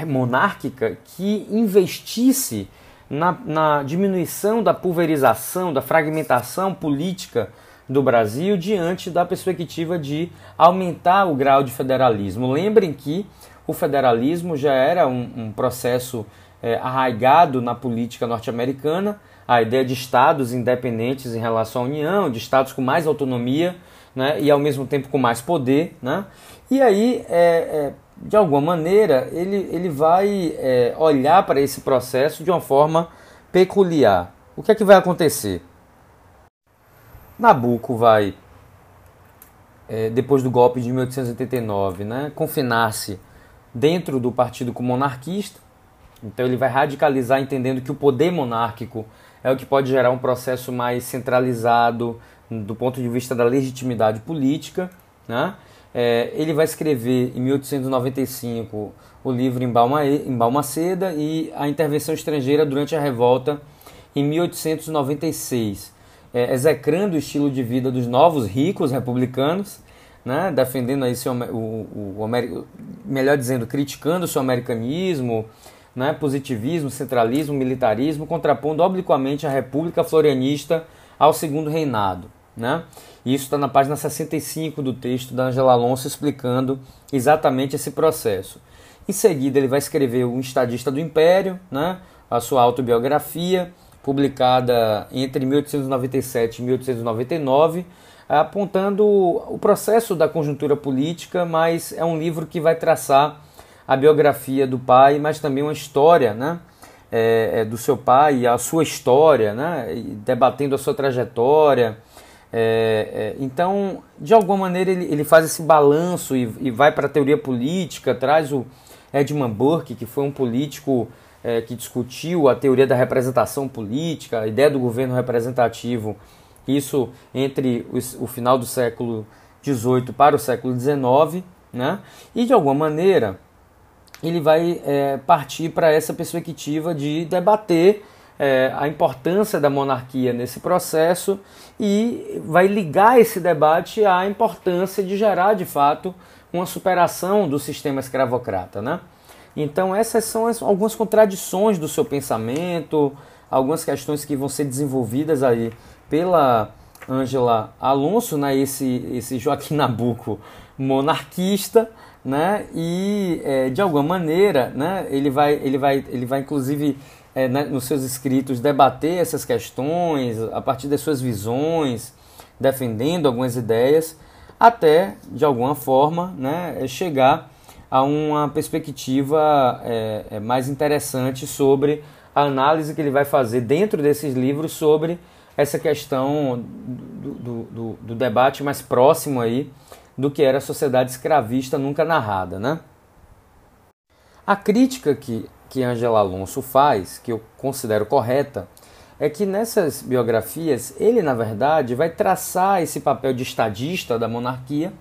monárquica que investisse na, na diminuição da pulverização, da fragmentação política do Brasil diante da perspectiva de aumentar o grau de federalismo. Lembrem que o federalismo já era um, um processo é, arraigado na política norte-americana, a ideia de estados independentes em relação à União, de estados com mais autonomia né, e ao mesmo tempo com mais poder. Né? E aí, é, é, de alguma maneira, ele, ele vai é, olhar para esse processo de uma forma peculiar. O que é que vai acontecer? Nabucco vai, é, depois do golpe de 1889, né, confinar-se dentro do partido monarquista. Então ele vai radicalizar entendendo que o poder monárquico é o que pode gerar um processo mais centralizado do ponto de vista da legitimidade política, né? É, ele vai escrever em 1895 o livro Em Balma, em Balmaceda e A Intervenção Estrangeira durante a Revolta em 1896, é, execrando o estilo de vida dos novos ricos republicanos, né, defendendo aí seu, o, o, o, melhor dizendo, criticando o seu americanismo, né, positivismo, centralismo, militarismo, contrapondo obliquamente a República Florianista ao Segundo Reinado. Né? Isso está na página 65 do texto da Angela Alonso explicando exatamente esse processo. Em seguida, ele vai escrever O Estadista do Império, né? a sua autobiografia, publicada entre 1897 e 1899, apontando o processo da conjuntura política, mas é um livro que vai traçar a biografia do pai, mas também uma história né? É, é, do seu pai, a sua história, né? debatendo a sua trajetória. É, é, então, de alguma maneira, ele, ele faz esse balanço e, e vai para a teoria política, traz o Edmund Burke, que foi um político é, que discutiu a teoria da representação política, a ideia do governo representativo, isso entre o, o final do século XVIII para o século XIX, né? e de alguma maneira ele vai é, partir para essa perspectiva de debater é, a importância da monarquia nesse processo e vai ligar esse debate à importância de gerar de fato uma superação do sistema escravocrata. Né? Então, essas são as, algumas contradições do seu pensamento, algumas questões que vão ser desenvolvidas aí pela Ângela Alonso, né? esse, esse Joaquim [laughs] Nabuco monarquista né? E é, de alguma maneira, né? Ele vai, ele vai, ele vai inclusive é, né, nos seus escritos debater essas questões a partir das suas visões, defendendo algumas ideias, até de alguma forma, né? Chegar a uma perspectiva é, é mais interessante sobre a análise que ele vai fazer dentro desses livros sobre essa questão do, do, do, do debate mais próximo aí do que era a sociedade escravista nunca narrada. Né? A crítica que, que Angela Alonso faz, que eu considero correta, é que nessas biografias ele, na verdade, vai traçar esse papel de estadista da monarquia,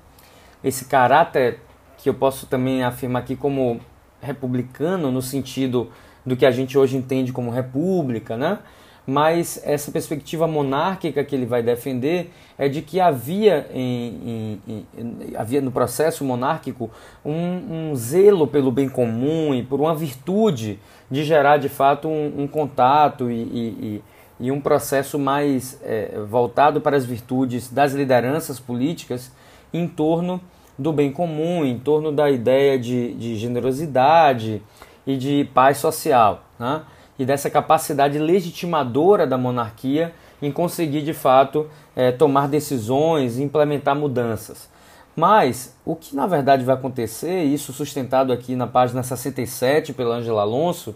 esse caráter que eu posso também afirmar aqui como republicano, no sentido do que a gente hoje entende como república, né? Mas essa perspectiva monárquica que ele vai defender é de que havia, em, em, em, havia no processo monárquico um, um, zelo pelo bem comum e por uma virtude de gerar de fato um, um contato e, e, e, um processo mais é, voltado para as virtudes das lideranças políticas em torno do bem comum, em torno da ideia de, de generosidade e de paz social. Né? E dessa capacidade legitimadora da monarquia em conseguir de fato é, tomar decisões e implementar mudanças. Mas o que na verdade vai acontecer, isso sustentado aqui na página 67 pela Angela Alonso,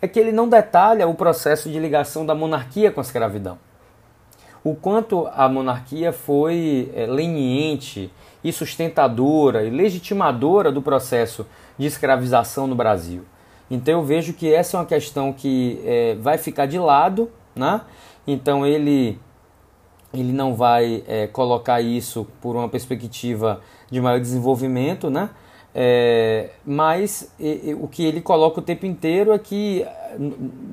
é que ele não detalha o processo de ligação da monarquia com a escravidão. O quanto a monarquia foi é, leniente e sustentadora e legitimadora do processo de escravização no Brasil. Então eu vejo que essa é uma questão que é, vai ficar de lado, né? Então ele ele não vai é, colocar isso por uma perspectiva de maior desenvolvimento, né? É, mas e, e, o que ele coloca o tempo inteiro é que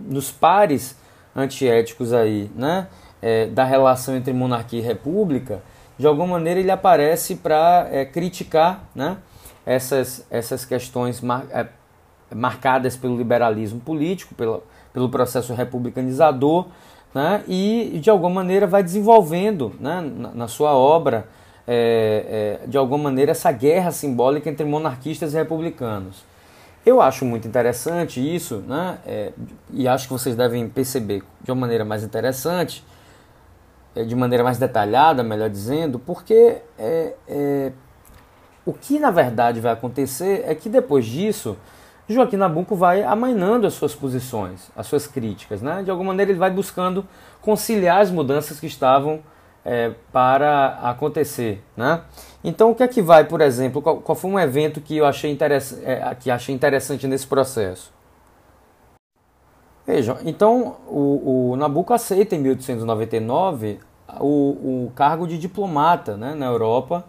nos pares antiéticos aí, né? É, da relação entre monarquia e república, de alguma maneira ele aparece para é, criticar, né? Essas, essas questões é, marcadas pelo liberalismo político, pelo, pelo processo republicanizador, né, e de alguma maneira vai desenvolvendo né, na, na sua obra, é, é, de alguma maneira, essa guerra simbólica entre monarquistas e republicanos. Eu acho muito interessante isso, né, é, e acho que vocês devem perceber de uma maneira mais interessante, é, de maneira mais detalhada, melhor dizendo, porque é, é, o que na verdade vai acontecer é que depois disso Joaquim Nabuco vai amainando as suas posições, as suas críticas. Né? De alguma maneira, ele vai buscando conciliar as mudanças que estavam é, para acontecer. Né? Então, o que é que vai, por exemplo, qual, qual foi um evento que eu achei, interess é, que achei interessante nesse processo? Vejam, então o, o Nabucco aceita em 1899 o, o cargo de diplomata né, na Europa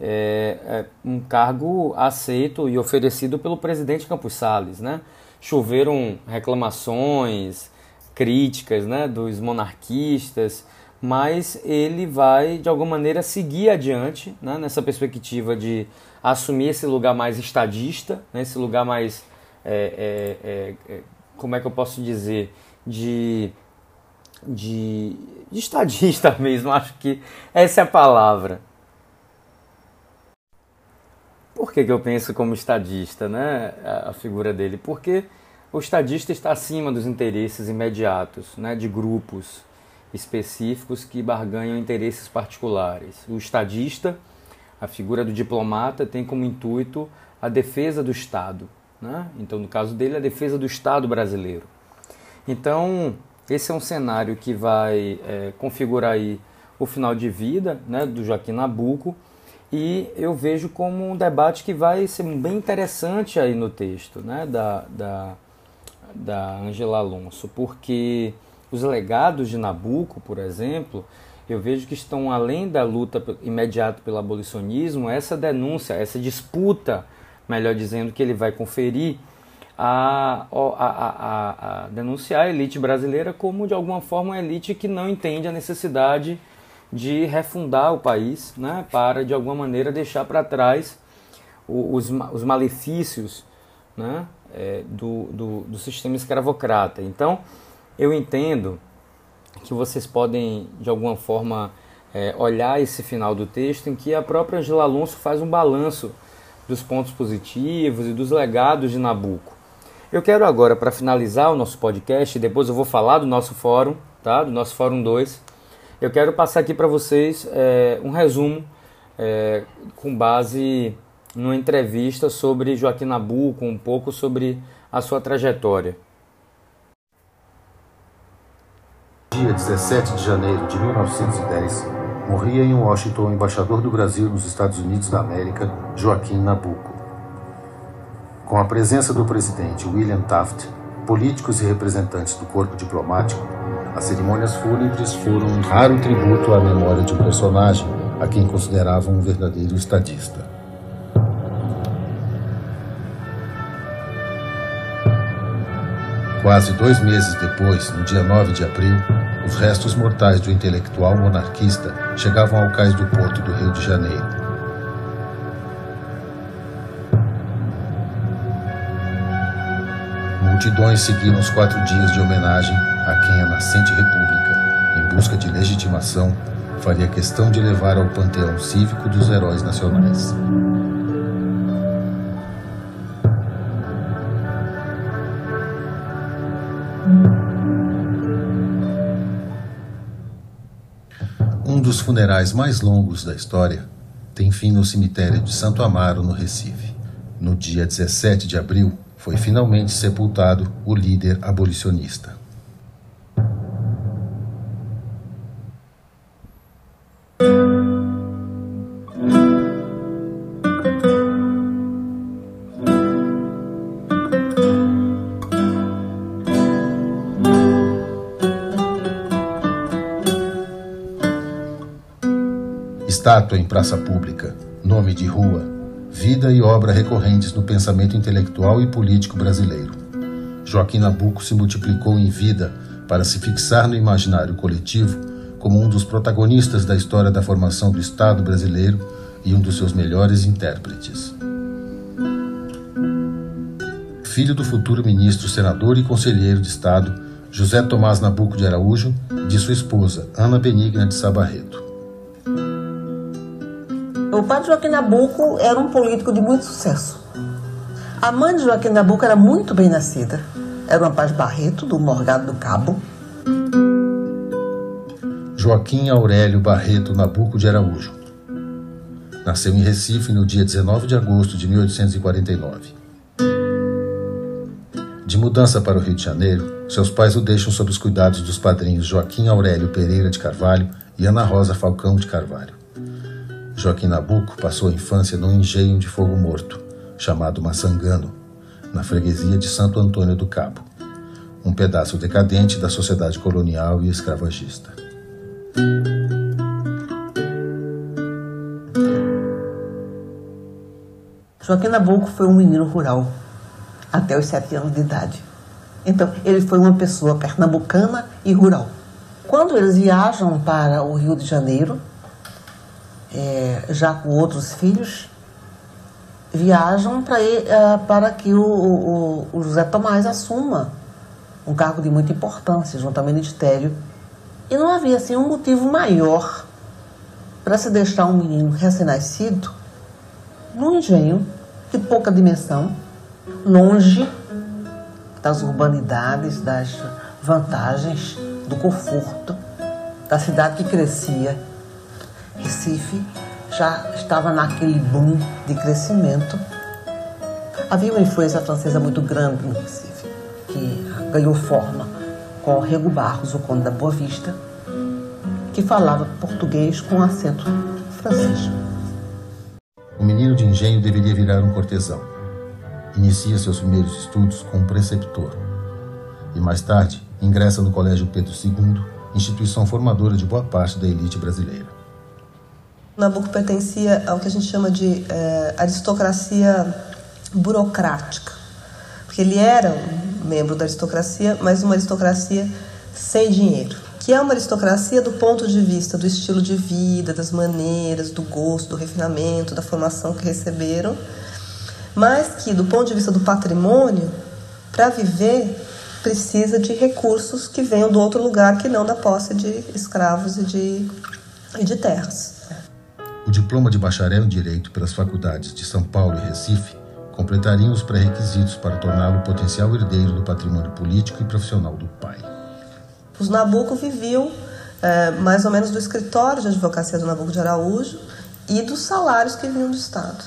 é, é um cargo aceito e oferecido pelo presidente Campos Salles, né? Choveram reclamações, críticas, né, dos monarquistas, mas ele vai de alguma maneira seguir adiante, né, nessa perspectiva de assumir esse lugar mais estadista, né, esse lugar mais, é, é, é, é como é que eu posso dizer, de, de, de estadista [laughs] mesmo, acho que essa é a palavra. Por que, que eu penso como estadista, né, a, a figura dele? Porque o estadista está acima dos interesses imediatos, né, de grupos específicos que barganham interesses particulares. O estadista, a figura do diplomata, tem como intuito a defesa do Estado. Né? Então, no caso dele, a defesa do Estado brasileiro. Então, esse é um cenário que vai é, configurar aí o final de vida né, do Joaquim Nabuco e eu vejo como um debate que vai ser bem interessante aí no texto né, da, da, da Angela Alonso, porque os legados de Nabucco, por exemplo, eu vejo que estão além da luta imediata pelo abolicionismo, essa denúncia, essa disputa, melhor dizendo, que ele vai conferir a, a, a, a, denunciar a elite brasileira como, de alguma forma, uma elite que não entende a necessidade de refundar o país, né, para, de alguma maneira, deixar para trás os, os malefícios né, é, do, do, do sistema escravocrata. Então, eu entendo que vocês podem, de alguma forma, é, olhar esse final do texto em que a própria Angela Alonso faz um balanço dos pontos positivos e dos legados de Nabucco. Eu quero agora, para finalizar o nosso podcast, depois eu vou falar do nosso fórum, tá? do nosso Fórum 2, eu quero passar aqui para vocês é, um resumo é, com base numa entrevista sobre Joaquim Nabuco, um pouco sobre a sua trajetória. Dia 17 de janeiro de 1910, morria em Washington o embaixador do Brasil nos Estados Unidos da América, Joaquim Nabuco. Com a presença do presidente William Taft, políticos e representantes do corpo diplomático, as cerimônias fúnebres foram um raro tributo à memória de um personagem a quem consideravam um verdadeiro estadista. Quase dois meses depois, no dia 9 de abril, os restos mortais do intelectual monarquista chegavam ao cais do porto do Rio de Janeiro. Multidões seguiram os quatro dias de homenagem a quem a nascente república, em busca de legitimação, faria questão de levar ao panteão cívico dos heróis nacionais. Um dos funerais mais longos da história tem fim no cemitério de Santo Amaro, no Recife. No dia 17 de abril, foi finalmente sepultado o líder abolicionista. Estátua em praça pública, nome de rua, vida e obra recorrentes no pensamento intelectual e político brasileiro. Joaquim Nabuco se multiplicou em vida para se fixar no imaginário coletivo como um dos protagonistas da história da formação do Estado brasileiro e um dos seus melhores intérpretes. Filho do futuro ministro, senador e conselheiro de Estado José Tomás Nabuco de Araújo de sua esposa Ana Benigna de Sabarreto. O padre Joaquim Nabuco era um político de muito sucesso. A mãe de Joaquim Nabuco era muito bem nascida. Era uma paz Barreto, do Morgado do Cabo. Joaquim Aurélio Barreto Nabuco de Araújo. Nasceu em Recife no dia 19 de agosto de 1849. De mudança para o Rio de Janeiro, seus pais o deixam sob os cuidados dos padrinhos Joaquim Aurélio Pereira de Carvalho e Ana Rosa Falcão de Carvalho. Joaquim Nabuco passou a infância num engenho de fogo morto, chamado Maçangano, na freguesia de Santo Antônio do Cabo, um pedaço decadente da sociedade colonial e escravagista. Joaquim Nabuco foi um menino rural até os sete anos de idade. Então, ele foi uma pessoa pernambucana e rural. Quando eles viajam para o Rio de Janeiro, é, já com outros filhos, viajam para, é, para que o, o, o, José Tomás assuma um cargo de muita importância junto ao Ministério. E não havia assim, um motivo maior para se deixar um menino recém-nascido num engenho de pouca dimensão, longe das urbanidades, das vantagens, do conforto da cidade que crescia. Recife já estava naquele boom de crescimento. Havia uma influência francesa muito grande no Recife, que ganhou forma com Rego Barros, o conde da Boa Vista, que falava português com acento francês. O menino de engenho deveria virar um cortesão. Inicia seus primeiros estudos com um preceptor. E mais tarde, ingressa no Colégio Pedro II, instituição formadora de boa parte da elite brasileira. Nabucco pertencia ao que a gente chama de é, aristocracia burocrática, porque ele era um membro da aristocracia, mas uma aristocracia sem dinheiro que é uma aristocracia do ponto de vista do estilo de vida, das maneiras, do gosto, do refinamento, da formação que receberam, mas que, do ponto de vista do patrimônio, para viver, precisa de recursos que venham do outro lugar que não da posse de escravos e de, e de terras. O diploma de bacharel em Direito pelas faculdades de São Paulo e Recife completaria os pré-requisitos para torná-lo potencial herdeiro do patrimônio político e profissional do pai. Os Nabucco viviam é, mais ou menos do escritório de advocacia do Nabucco de Araújo e dos salários que vinham do Estado.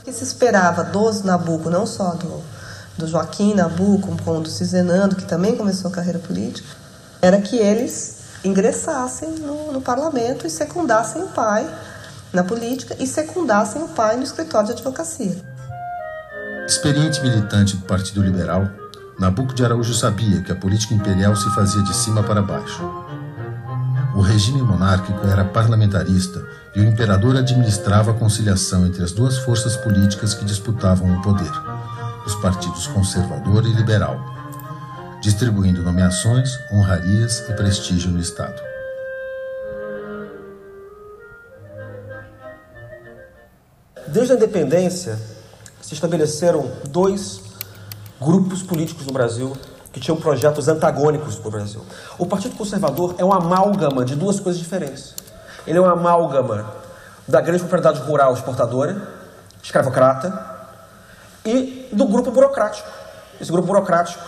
O que se esperava dos Nabucco, não só do, do Joaquim Nabucco, como do Cizenando, que também começou a carreira política, era que eles ingressassem no, no parlamento e secundassem o pai na política e secundassem o pai no escritório de advocacia. Experiente militante do Partido Liberal, Nabucco de Araújo sabia que a política imperial se fazia de cima para baixo. O regime monárquico era parlamentarista e o imperador administrava a conciliação entre as duas forças políticas que disputavam o poder, os partidos conservador e liberal, distribuindo nomeações, honrarias e prestígio no Estado. Desde a independência, se estabeleceram dois grupos políticos no Brasil que tinham projetos antagônicos para o Brasil. O Partido Conservador é uma amálgama de duas coisas diferentes. Ele é uma amálgama da grande propriedade rural exportadora, escravocrata, e do grupo burocrático. Esse grupo burocrático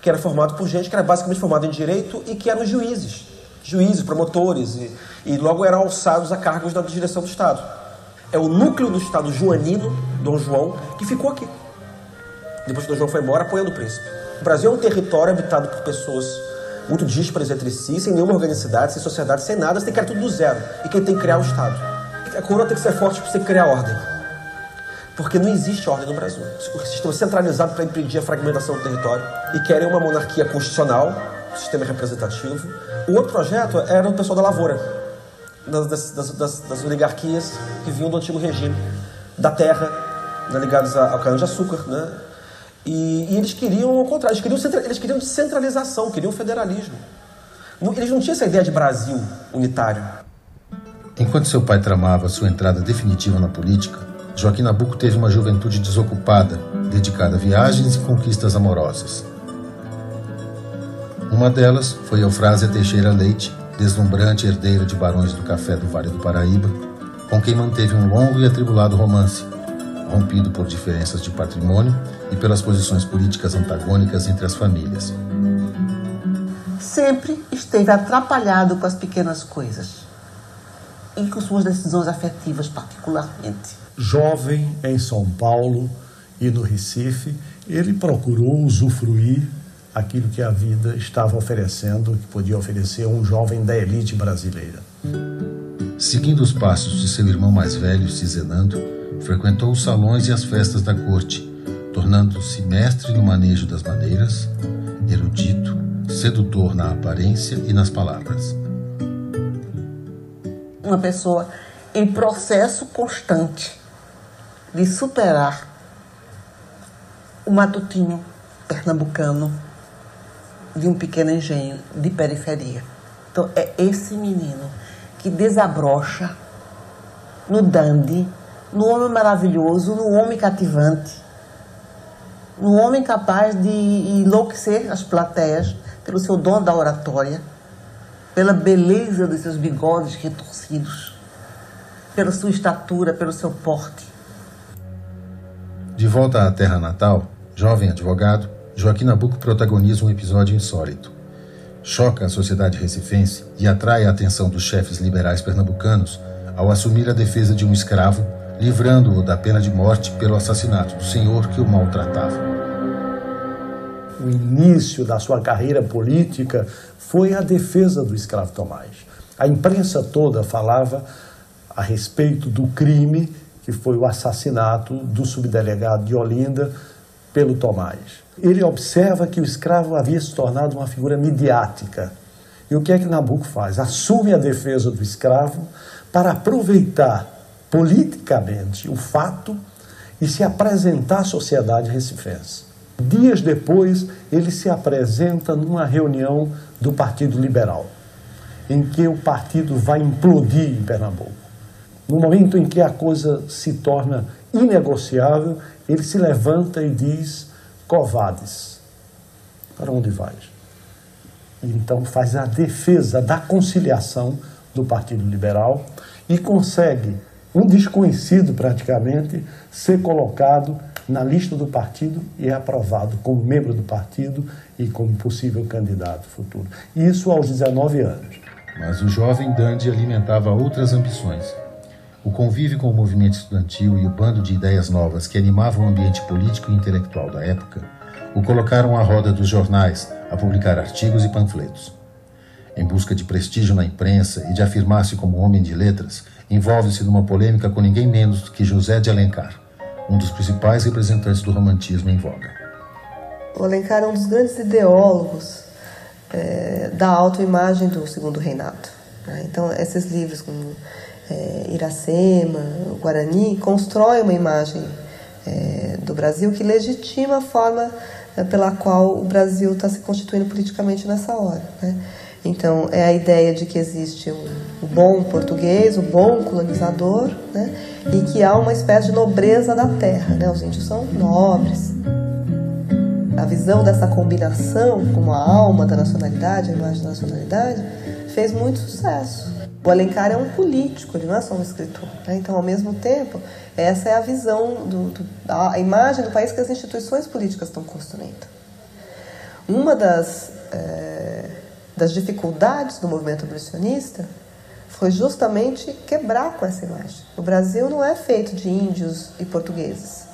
que era formado por gente que era basicamente formada em direito e que eram juízes, juízes, promotores, e, e logo eram alçados a cargos da direção do Estado. É o núcleo do Estado joanino, Dom João, que ficou aqui depois que o João foi embora, apoiando o príncipe. O Brasil é um território habitado por pessoas muito díspares entre si, sem nenhuma organicidade, sem sociedade, sem nada, você tem que criar tudo do zero. E quem tem que criar é o Estado. A coroa tem que ser forte para você criar ordem. Porque não existe ordem no Brasil. O sistema centralizado para impedir a fragmentação do território e querem uma monarquia constitucional, sistema representativo. O outro projeto era o pessoal da lavoura, das, das, das, das oligarquias que vinham do antigo regime, da terra, né, ligados ao cana-de-açúcar, né? E, e, eles queriam o contrário, eles queriam, eles queriam centralização, queriam federalismo. Eles não tinham essa ideia de Brasil unitário. Enquanto seu pai tramava sua entrada definitiva na política, Joaquim Nabuco teve uma juventude desocupada, dedicada a viagens e conquistas amorosas. Uma delas foi Eufrásia Teixeira Leite, deslumbrante herdeira de barões do café do Vale do Paraíba, com quem manteve um longo e atribulado romance, rompido por diferenças de patrimônio e pelas posições políticas antagônicas entre as famílias. Sempre esteve atrapalhado com as pequenas coisas e com suas decisões afetivas, particularmente. Jovem em São Paulo e no Recife, ele procurou usufruir aquilo que a vida estava oferecendo, que podia oferecer a um jovem da elite brasileira. Seguindo os passos de seu irmão mais velho, Cizenando, frequentou os salões e as festas da corte, tornando-se mestre no manejo das maneiras, erudito, sedutor na aparência e nas palavras. Uma pessoa em processo constante de superar o matutinho pernambucano de um pequeno engenho de periferia. Então, é esse menino que desabrocha no dandy, no homem maravilhoso, no homem cativante, no homem capaz de enlouquecer as plateias pelo seu dom da oratória, pela beleza dos seus bigodes retorcidos, pela sua estatura, pelo seu porte. De volta à terra natal, jovem advogado, Joaquim Nabuco protagoniza um episódio insólito. Choca a sociedade recifense e atrai a atenção dos chefes liberais pernambucanos ao assumir a defesa de um escravo, livrando-o da pena de morte pelo assassinato do senhor que o maltratava. O início da sua carreira política foi a defesa do escravo Tomás. A imprensa toda falava a respeito do crime que foi o assassinato do subdelegado de Olinda pelo Tomás. Ele observa que o escravo havia se tornado uma figura midiática. E o que é que Nabucco faz? Assume a defesa do escravo para aproveitar politicamente o fato e se apresentar à sociedade recifense. Dias depois, ele se apresenta numa reunião do Partido Liberal, em que o partido vai implodir em Pernambuco. No momento em que a coisa se torna inegociável, ele se levanta e diz: Covades, para onde vais? Então faz a defesa da conciliação do Partido Liberal e consegue, um desconhecido praticamente, ser colocado na lista do partido e é aprovado como membro do partido e como possível candidato futuro. Isso aos 19 anos. Mas o jovem Dandy alimentava outras ambições. O convívio com o movimento estudantil e o bando de ideias novas que animavam o ambiente político e intelectual da época o colocaram à roda dos jornais a publicar artigos e panfletos. Em busca de prestígio na imprensa e de afirmar-se como homem de letras, envolve-se numa polêmica com ninguém menos do que José de Alencar, um dos principais representantes do romantismo em voga. O Alencar é um dos grandes ideólogos é, da autoimagem do Segundo Reinado. Né? Então, esses livros como é, Iracema, Guarani, constroem uma imagem é, do Brasil que legitima a forma é, pela qual o Brasil está se constituindo politicamente nessa hora. Né? Então, é a ideia de que existe o, o bom português, o bom colonizador, né? e que há uma espécie de nobreza da terra. Né? Os índios são nobres. A visão dessa combinação como a alma da nacionalidade, a imagem da nacionalidade, fez muito sucesso. O Alencar é um político, ele não é só um escritor. Né? Então, ao mesmo tempo, essa é a visão, do, do, a imagem do país que as instituições políticas estão construindo. Uma das, é, das dificuldades do movimento abolicionista foi justamente quebrar com essa imagem. O Brasil não é feito de índios e portugueses.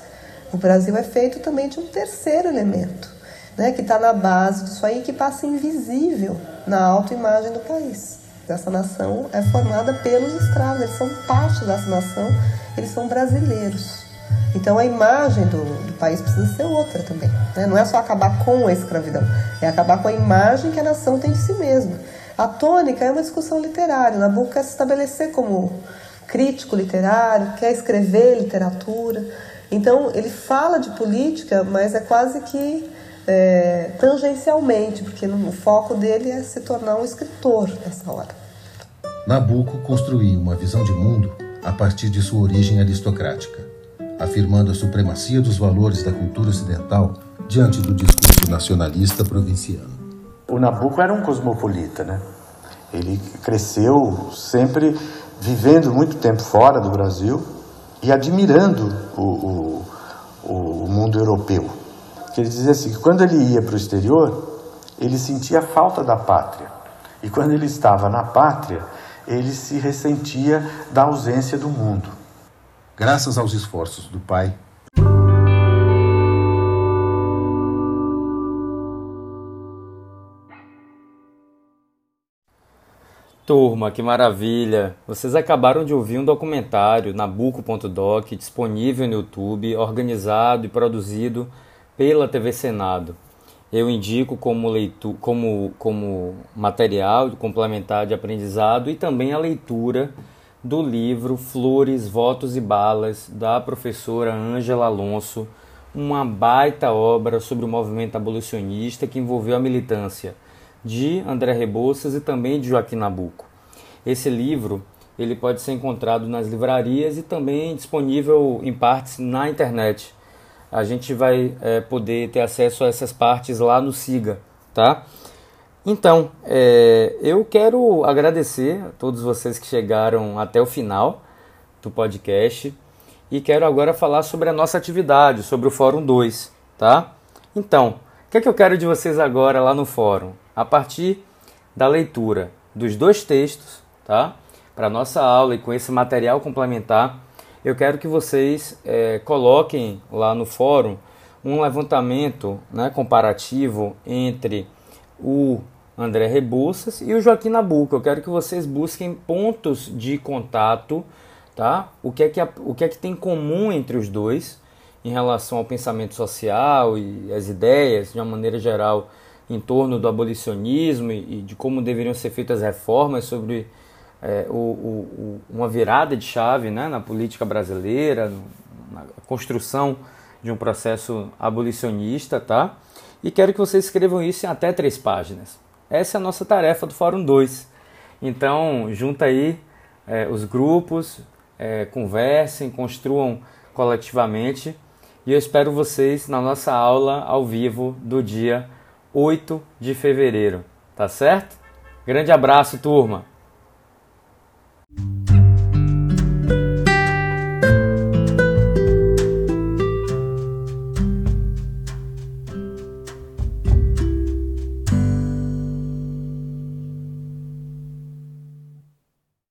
O Brasil é feito também de um terceiro elemento, né, que está na base disso aí, que passa invisível na autoimagem do país dessa nação é formada pelos escravos, eles são parte dessa nação, eles são brasileiros. Então a imagem do, do país precisa ser outra também. Né? Não é só acabar com a escravidão, é acabar com a imagem que a nação tem de si mesma. A tônica é uma discussão literária. Nabucco quer se estabelecer como crítico literário, quer escrever literatura. Então ele fala de política, mas é quase que é, tangencialmente, porque no, o foco dele é se tornar um escritor nessa hora. Nabucco construiu uma visão de mundo a partir de sua origem aristocrática, afirmando a supremacia dos valores da cultura ocidental diante do discurso nacionalista provinciano. O Nabucco era um cosmopolita, né? Ele cresceu sempre vivendo muito tempo fora do Brasil e admirando o, o, o mundo europeu. Que ele dizia assim, que quando ele ia para o exterior, ele sentia a falta da pátria. E quando ele estava na pátria, ele se ressentia da ausência do mundo. Graças aos esforços do pai, Turma, que maravilha! Vocês acabaram de ouvir um documentário, Nabucco.doc, disponível no YouTube, organizado e produzido pela TV Senado eu indico como, leitu como, como material complementar de aprendizado e também a leitura do livro Flores, Votos e Balas, da professora Ângela Alonso, uma baita obra sobre o movimento abolicionista que envolveu a militância de André Rebouças e também de Joaquim Nabuco. Esse livro ele pode ser encontrado nas livrarias e também disponível em partes na internet. A gente vai é, poder ter acesso a essas partes lá no Siga, tá? Então, é, eu quero agradecer a todos vocês que chegaram até o final do podcast e quero agora falar sobre a nossa atividade, sobre o Fórum 2, tá? Então, o que é que eu quero de vocês agora lá no fórum? A partir da leitura dos dois textos, tá? Para nossa aula e com esse material complementar, eu quero que vocês é, coloquem lá no fórum um levantamento né, comparativo entre o André Rebouças e o Joaquim Nabuco. Eu quero que vocês busquem pontos de contato tá? O que é que, o que, é que tem em comum entre os dois em relação ao pensamento social e as ideias, de uma maneira geral, em torno do abolicionismo e, de como deveriam ser feitas reformas sobre é, o, o, uma virada de chave né, na política brasileira, na construção de um processo abolicionista, tá? E quero que vocês escrevam isso em até três páginas. Essa é a nossa tarefa do Fórum 2. Então, junta aí é, os grupos, é, conversem, construam coletivamente. E eu espero vocês na nossa aula ao vivo do dia 8 de fevereiro. Tá certo? Grande abraço, turma!